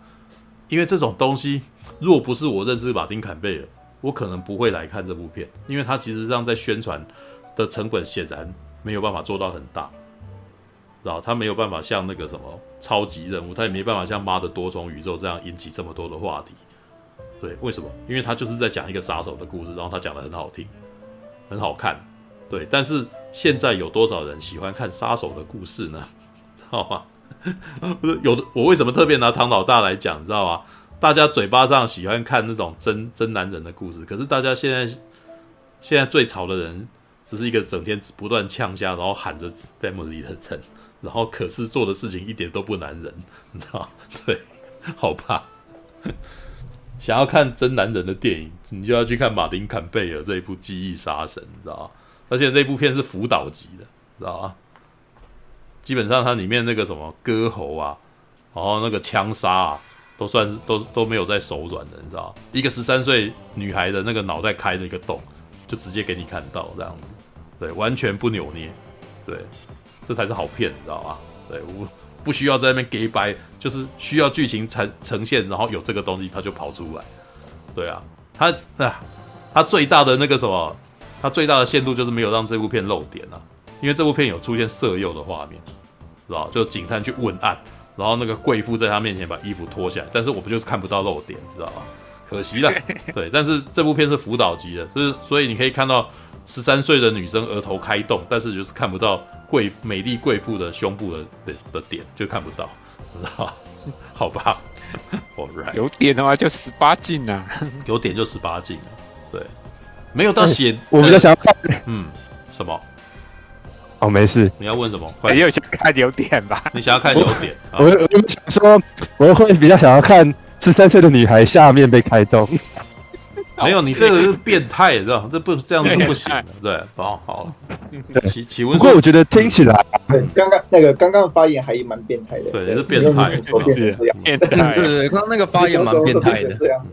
因为这种东西，若不是我认识马丁·坎贝尔。我可能不会来看这部片，因为他其实上在宣传的成本显然没有办法做到很大，然后他没有办法像那个什么超级任务，他也没办法像妈的多重宇宙这样引起这么多的话题。对，为什么？因为他就是在讲一个杀手的故事，然后他讲得很好听，很好看。对，但是现在有多少人喜欢看杀手的故事呢？知道吗？有的，我为什么特别拿唐老大来讲，你知道吗？大家嘴巴上喜欢看那种真真男人的故事，可是大家现在现在最吵的人，只是一个整天不断呛声，然后喊着 family 的人，然后可是做的事情一点都不男人，你知道？对，好吧。想要看真男人的电影，你就要去看马丁·坎贝尔这一部《记忆杀神》，你知道吗？而且那部片是辅导级的，知道吗？基本上它里面那个什么割喉啊，然后那个枪杀啊。都算是都都没有在手软的，你知道？一个十三岁女孩的那个脑袋开了一个洞，就直接给你看到这样子，对，完全不扭捏，对，这才是好片，你知道吧？对，我不需要在那边给掰，就是需要剧情呈呈现，然后有这个东西，它就跑出来，对啊，他啊，他最大的那个什么，他最大的限度就是没有让这部片露点啊，因为这部片有出现色诱的画面，知道？就警探去问案。然后那个贵妇在他面前把衣服脱下来，但是我们就是看不到露点，知道吧？可惜了，对。但是这部片是辅导级的，就是所以你可以看到十三岁的女生额头开动，但是就是看不到贵美丽贵妇的胸部的的的点，就看不到，知道？好吧，All right，有点的话就十八禁啊，有点就十八禁，对，没有到写，我比较想要看，嗯，什么？哦，没事。你要问什么？你有想看有点吧？你想要看有点？我我想说，我会比较想要看十三岁的女孩下面被开动。没有，你这个是变态，知道这不这样子是不行的。对，好好。启启文，不过我觉得听起来，对，刚刚那个刚刚发言还蛮变态的。对，是变态，是变态。对对，刚刚那个发言蛮变态的。这样，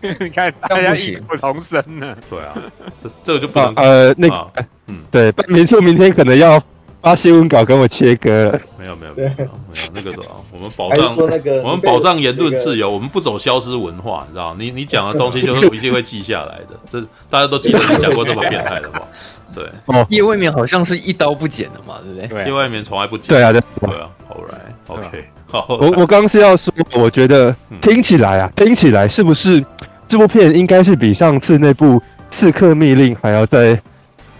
你看大家异口同声呢。对啊，这这个就不能呃那个。嗯，对，没错，明天可能要发新闻稿跟我切割了。没有没有没有没有那个的啊，我们保障 我们保障言论自由，我们不走消失文化，你知道？你你讲的东西就是一定会记下来的，这大家都记得你讲过这么变态的话。对，哦，叶未眠好像是一刀不剪的嘛，对不对？叶未眠从来不剪。对啊，对啊，好来，OK，好。我我刚是要说，我觉得听起来啊，听起来是不是这部片应该是比上次那部《刺客密令》还要再。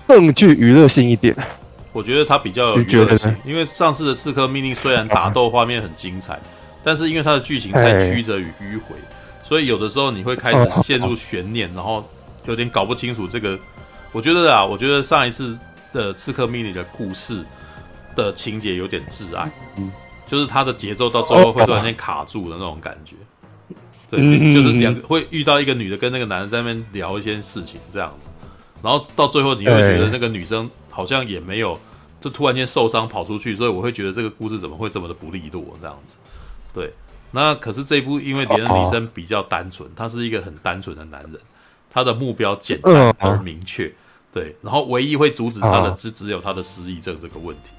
更具娱乐性一点，我觉得它比较有娱乐性，因为上次的《刺客命令》虽然打斗画面很精彩，但是因为它的剧情太曲折与迂回，所以有的时候你会开始陷入悬念，然后有点搞不清楚这个。我觉得啊，我觉得上一次的《刺客命令》的故事的情节有点窒碍，就是它的节奏到最后会突然间卡住的那种感觉。对，就是两个会遇到一个女的跟那个男的在那边聊一些事情这样子，然后到最后你会觉得那个女生好像也没有，就突然间受伤跑出去，所以我会觉得这个故事怎么会这么的不利落这样子。对，那可是这一部因为连恩·尼森比较单纯，他是一个很单纯的男人，他的目标简单而明确，对，然后唯一会阻止他的只只有他的失忆症这个问题。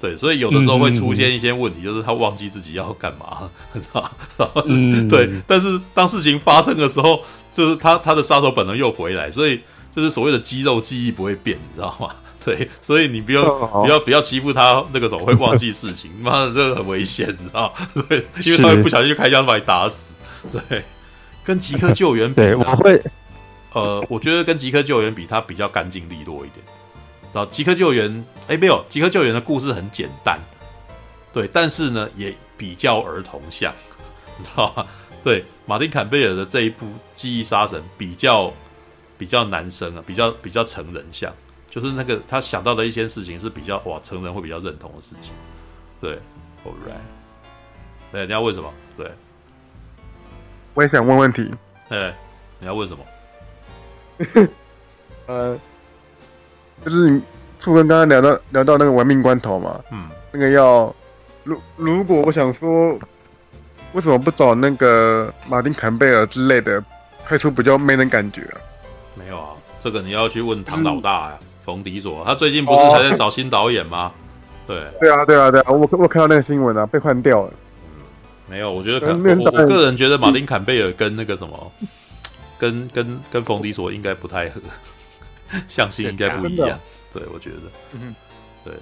对，所以有的时候会出现一些问题，就是他忘记自己要干嘛，知道吗？对，但是当事情发生的时候，就是他他的杀手本能又回来，所以就是所谓的肌肉记忆不会变，你知道吗？对，所以你不要不要不要欺负他那个总会忘记事情，妈的，这个很危险，你知道吗？对，因为他会不小心就开枪把你打死。对，跟极客救援比，我会，呃，我觉得跟极客救援比，他比较干净利落一点。然后极客救援，哎，没有，极客救援的故事很简单，对，但是呢，也比较儿童像，你知道吗？对，马丁坎贝尔的这一部《记忆杀神》比较比较男生啊，比较比较成人向，就是那个他想到的一些事情是比较哇，成人会比较认同的事情。对，All right，哎，你要问什么？对，我也想问问题。哎，你要问什么？呃。就是你，初哥刚刚聊到聊到那个玩命关头嘛，嗯，那个要，如如果我想说，为什么不找那个马丁坎贝尔之类的，拍出比较 man 的感觉啊？没有啊，这个你要去问唐老大呀，冯迪索，他最近不是还在找新导演吗？对，对啊，对啊，对啊，我我看到那个新闻啊，被换掉了。嗯，没有，我觉得可能我，我个人觉得马丁坎贝尔跟那个什么，跟跟跟冯迪索应该不太合。相信应该不一样，对，我觉得，嗯，对，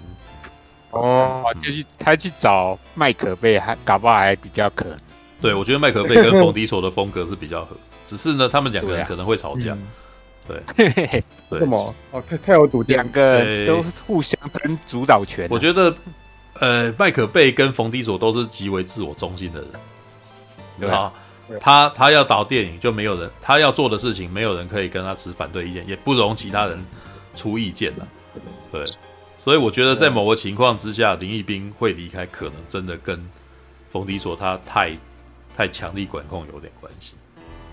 哦，就去他去找麦可贝，还搞不好还比较可能。对，我觉得麦可贝跟冯迪索的风格是比较合，只是呢，他们两个人可能会吵架。对，什么？哦，太太有赌，两个人都互相争主导权。我觉得，呃，麦可贝跟冯迪索都是极为自我中心的人，对吧？他他要导电影，就没有人他要做的事情，没有人可以跟他持反对意见，也不容其他人出意见了。对，所以我觉得在某个情况之下，林义斌会离开，可能真的跟冯迪索他太太强力管控有点关系。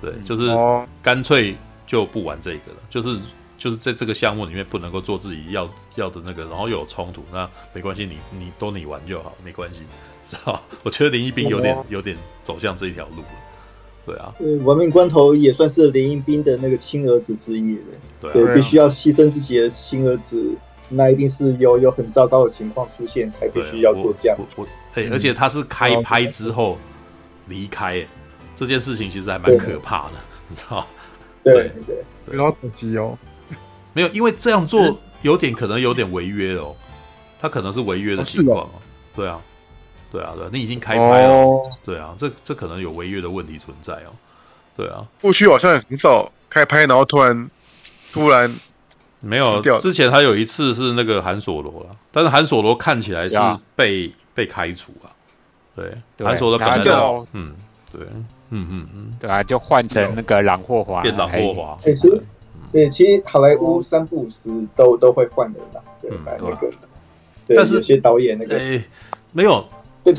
对，就是干脆就不玩这个了，就是就是在这个项目里面不能够做自己要要的那个，然后又有冲突，那没关系，你你都你玩就好，没关系，知道？我觉得林一斌有点有点走向这一条路了。对啊，对，玩命关头也算是林一斌的那个亲儿子之一对，对，必须要牺牲自己的亲儿子，那一定是有有很糟糕的情况出现，才必须要做这样。对，而且他是开拍之后离开，这件事情其实还蛮可怕的，你知道？对对，不要可惜哦。没有，因为这样做有点可能有点违约哦，他可能是违约的情况哦。对啊。对啊，对，你已经开拍了。哦、对啊，这这可能有违约的问题存在哦。对啊，过去好像很少开拍，然后突然突然没有。之前他有一次是那个韩索罗了，但是韩索罗看起来是被被开除啊。对，韩索罗可能嗯，对，嗯嗯嗯，对啊，就换成那个朗霍华变朗霍华。其实对，其实好莱坞三不五时都都会换人的，对，把那个。但是有些导演那个没有。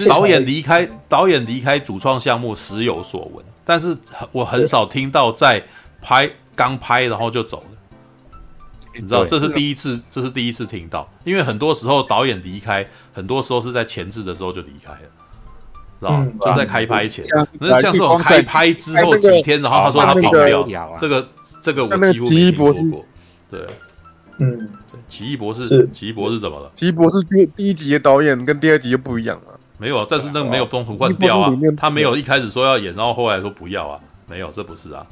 导演离开，导演离开主创项目时有所闻，但是我很少听到在拍刚拍然后就走了。你知道，这是第一次，这是第一次听到。因为很多时候导演离开，很多时候是在前置的时候就离开了，知道吗？就在开拍前。那像这种开拍之后几天，然后他说他跑掉，这个这个我几乎没听说过。对，嗯，奇异博士，奇异博士怎么了？奇异博士第第一集的导演跟第二集就不一样了。没有，但是那个没有中途换掉啊。他没有一开始说要演，然后后来说不要啊。没有，这不是啊。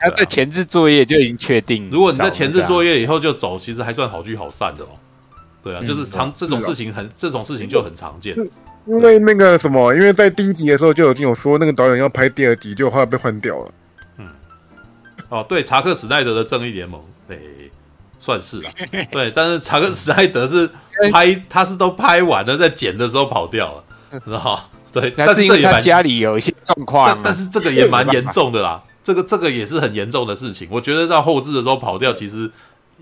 他在前置作业就已经确定。如果你在前置作业以后就走，其实还算好聚好散的哦。对啊，就是常这种事情很这种事情就很常见。因为那个什么，因为在第一集的时候就已经有说那个导演要拍第二集，就后来被换掉了。嗯。哦，对，查克史奈德的正义联盟，对，算是了。对，但是查克史奈德是。拍他是都拍完了，在剪的时候跑掉了，知道吗？对，但是这也蛮家里有一些状况，但但是这个也蛮严重的啦，这个这个也是很严重的事情。我觉得在后置的时候跑掉，其实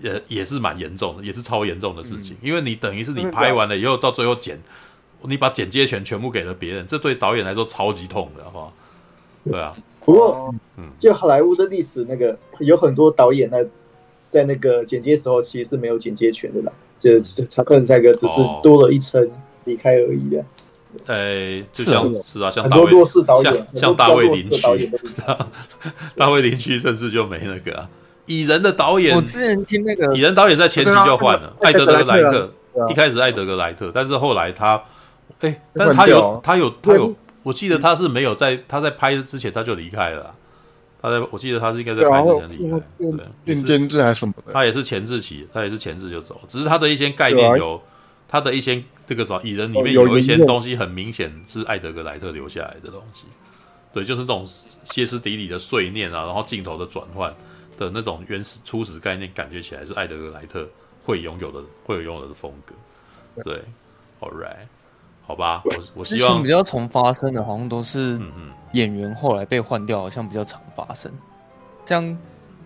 也也是蛮严重的，也是超严重的事情。因为你等于是你拍完了以后，到最后剪，你把剪接权全部给了别人，这对导演来说超级痛的，好不好？对啊。不过，嗯，就好莱坞的历史，那个有很多导演那，在那个剪接时候其实是没有剪接权的啦，就查克·赛格只是多了一层离开而已的。哎，就像是，是啊，像很多弱势导演，像，像大卫林区，大卫林区甚至就没那个啊。蚁人的导演，我之前听那个蚁人导演在前期就换了，艾德格莱特，一开始艾德格莱特，但是后来他，哎，但是他有，他有，他有。我记得他是没有在他在拍之前他就离开了，他在我记得他是应该在拍之前离开，对，变监制还是什么的，他也是前置期，他也是前置就走，只是他的一些概念有，他的一些这个什么蚁人里面有一些东西很明显是艾德格莱特留下来的东西，对，就是那种歇斯底里的碎念啊，然后镜头的转换的那种原始初始概念，感觉起来是艾德格莱特会拥有的，会有拥有的风格，对，All right。好吧，我我希望比较常发生的，好像都是演员后来被换掉，好像比较常发生。像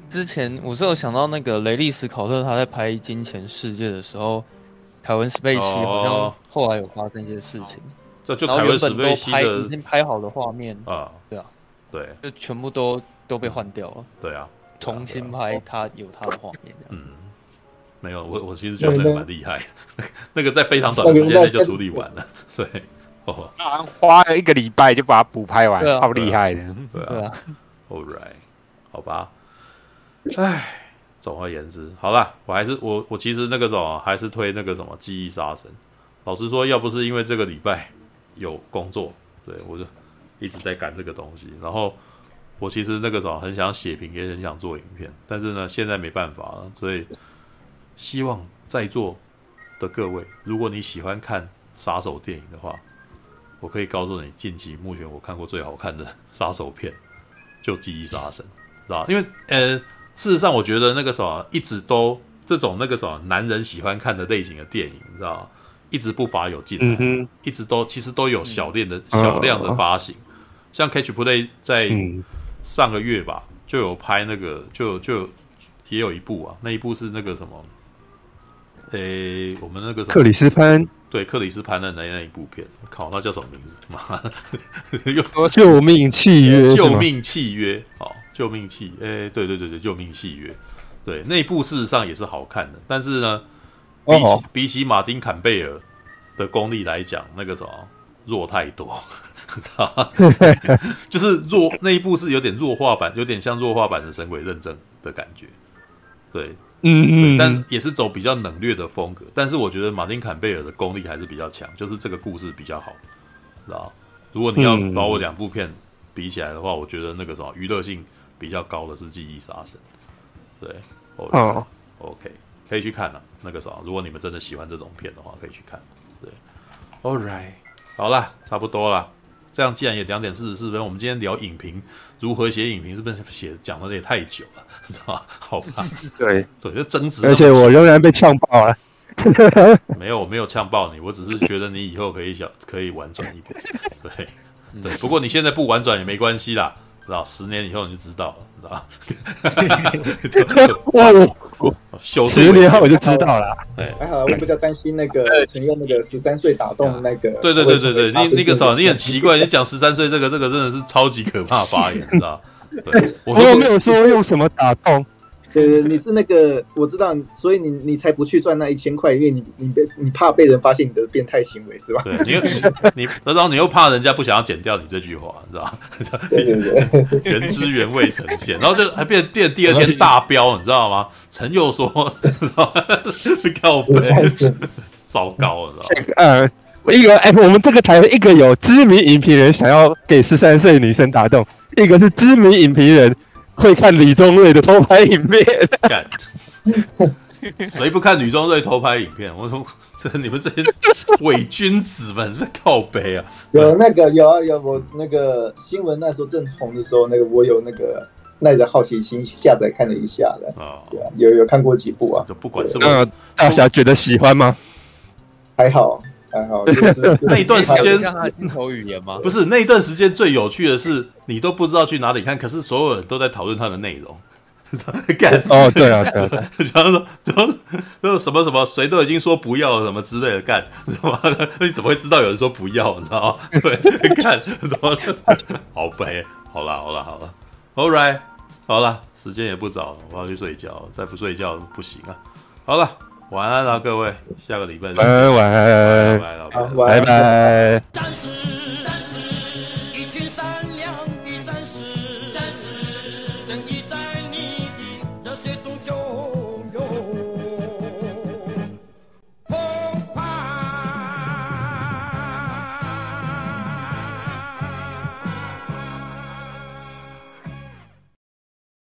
之前我是有想到那个雷利斯考特他在拍《金钱世界》的时候，凯文史贝西好像后来有发生一些事情。这就凯文史贝西的已经拍好的画面啊，对啊，对，就全部都都被换掉了。对啊，重新拍他有他的画面。嗯。没有，我我其实觉得蛮厉害，那个在非常短的时间内就处理完了，对，哦，花了一个礼拜就把它补拍完，超厉害的，对啊，All right，好吧，唉，总而言之，好了，我还是我我其实那个什么还是推那个什么记忆杀神，老实说，要不是因为这个礼拜有工作，对我就一直在赶这个东西，然后我其实那个时候很想写评，也很想做影片，但是呢，现在没办法了，所以。希望在座的各位，如果你喜欢看杀手电影的话，我可以告诉你，近期目前我看过最好看的杀手片就《记忆杀神》，知道？因为呃，事实上我觉得那个什么一直都这种那个什么男人喜欢看的类型的电影，你知道一直不乏有进，嗯，一直都其实都有小量的小量的发行，像 Catch Play 在上个月吧就有拍那个，就就也有一部啊，那一部是那个什么。诶、欸，我们那个什么？克里斯潘，对克里斯潘的那那一部片，靠，那叫什么名字？妈，又救命契约，救命契约，哦，救命契，诶、欸，对对对对，救命契约，对，那一部事实上也是好看的，但是呢，比起、哦、比起马丁坎贝尔的功力来讲，那个什么弱太多？就是弱那一部是有点弱化版，有点像弱化版的神鬼认证的感觉，对。嗯嗯，但也是走比较冷冽的风格，但是我觉得马丁坎贝尔的功力还是比较强，就是这个故事比较好，知道？如果你要把我两部片比起来的话，嗯、我觉得那个什么娱乐性比较高的是《记忆杀神》，对，哦，OK，可以去看了、啊。那个什么，如果你们真的喜欢这种片的话，可以去看。对，All right，好了，差不多了。这样既然也两点四十四分，我们今天聊影评，如何写影评，是不是写讲的也太久了，知道吧？好吧，对 对，就争执。而且我仍然被呛爆了。没有，我没有呛爆你，我只是觉得你以后可以小，可以婉转一点。对对，不过你现在不婉转也没关系啦，知道？十年以后你就知道了，知道？哇！十年后我就知道了。对，还好，我比较担心那个曾用那个十三岁打动那个。对对对对对，你那个时候你很奇怪，你讲十三岁这个这个真的是超级可怕发言，知道？我又没有说用什么打动。对，你是那个我知道，所以你你才不去赚那一千块，因为你你被你怕被人发现你的变态行为是吧？对，你你然后你又怕人家不想要剪掉你这句话，知道？对对对，原汁原味呈现，然后就还变变第二天大飙，你知道吗？陈佑说，靠北，糟糕了，知道吗？呃，一个哎，我们这个台一个有知名影评人想要给十三岁女生打动，一个是知名影评人。会看李宗瑞的偷拍影片，谁不看李宗瑞偷拍影片？我说这你们这些伪君子们在靠北啊！有那个有啊有，我那个新闻那时候正红的时候，那个我有那个耐着好奇心下载看了一下的啊，对啊，有有看过几部啊？就不管是那大侠觉得喜欢吗？还好。还好，就是那一段时间镜头语言吗？不是那一段时间最有趣的是，你都不知道去哪里看，可是所有人都在讨论它的内容，干哦，对啊，对啊，然后说，就就什么什么，谁都已经说不要了，什么之类的，干，什么？你怎么会知道有人说不要？你知道吗？对，干，什么？好悲，好了，好了，好了，All right，好了，时间也不早了，我要去睡觉，再不睡觉不行啊。好了，晚安了，各位，下个礼拜再见。拜拜，拜拜，拜拜。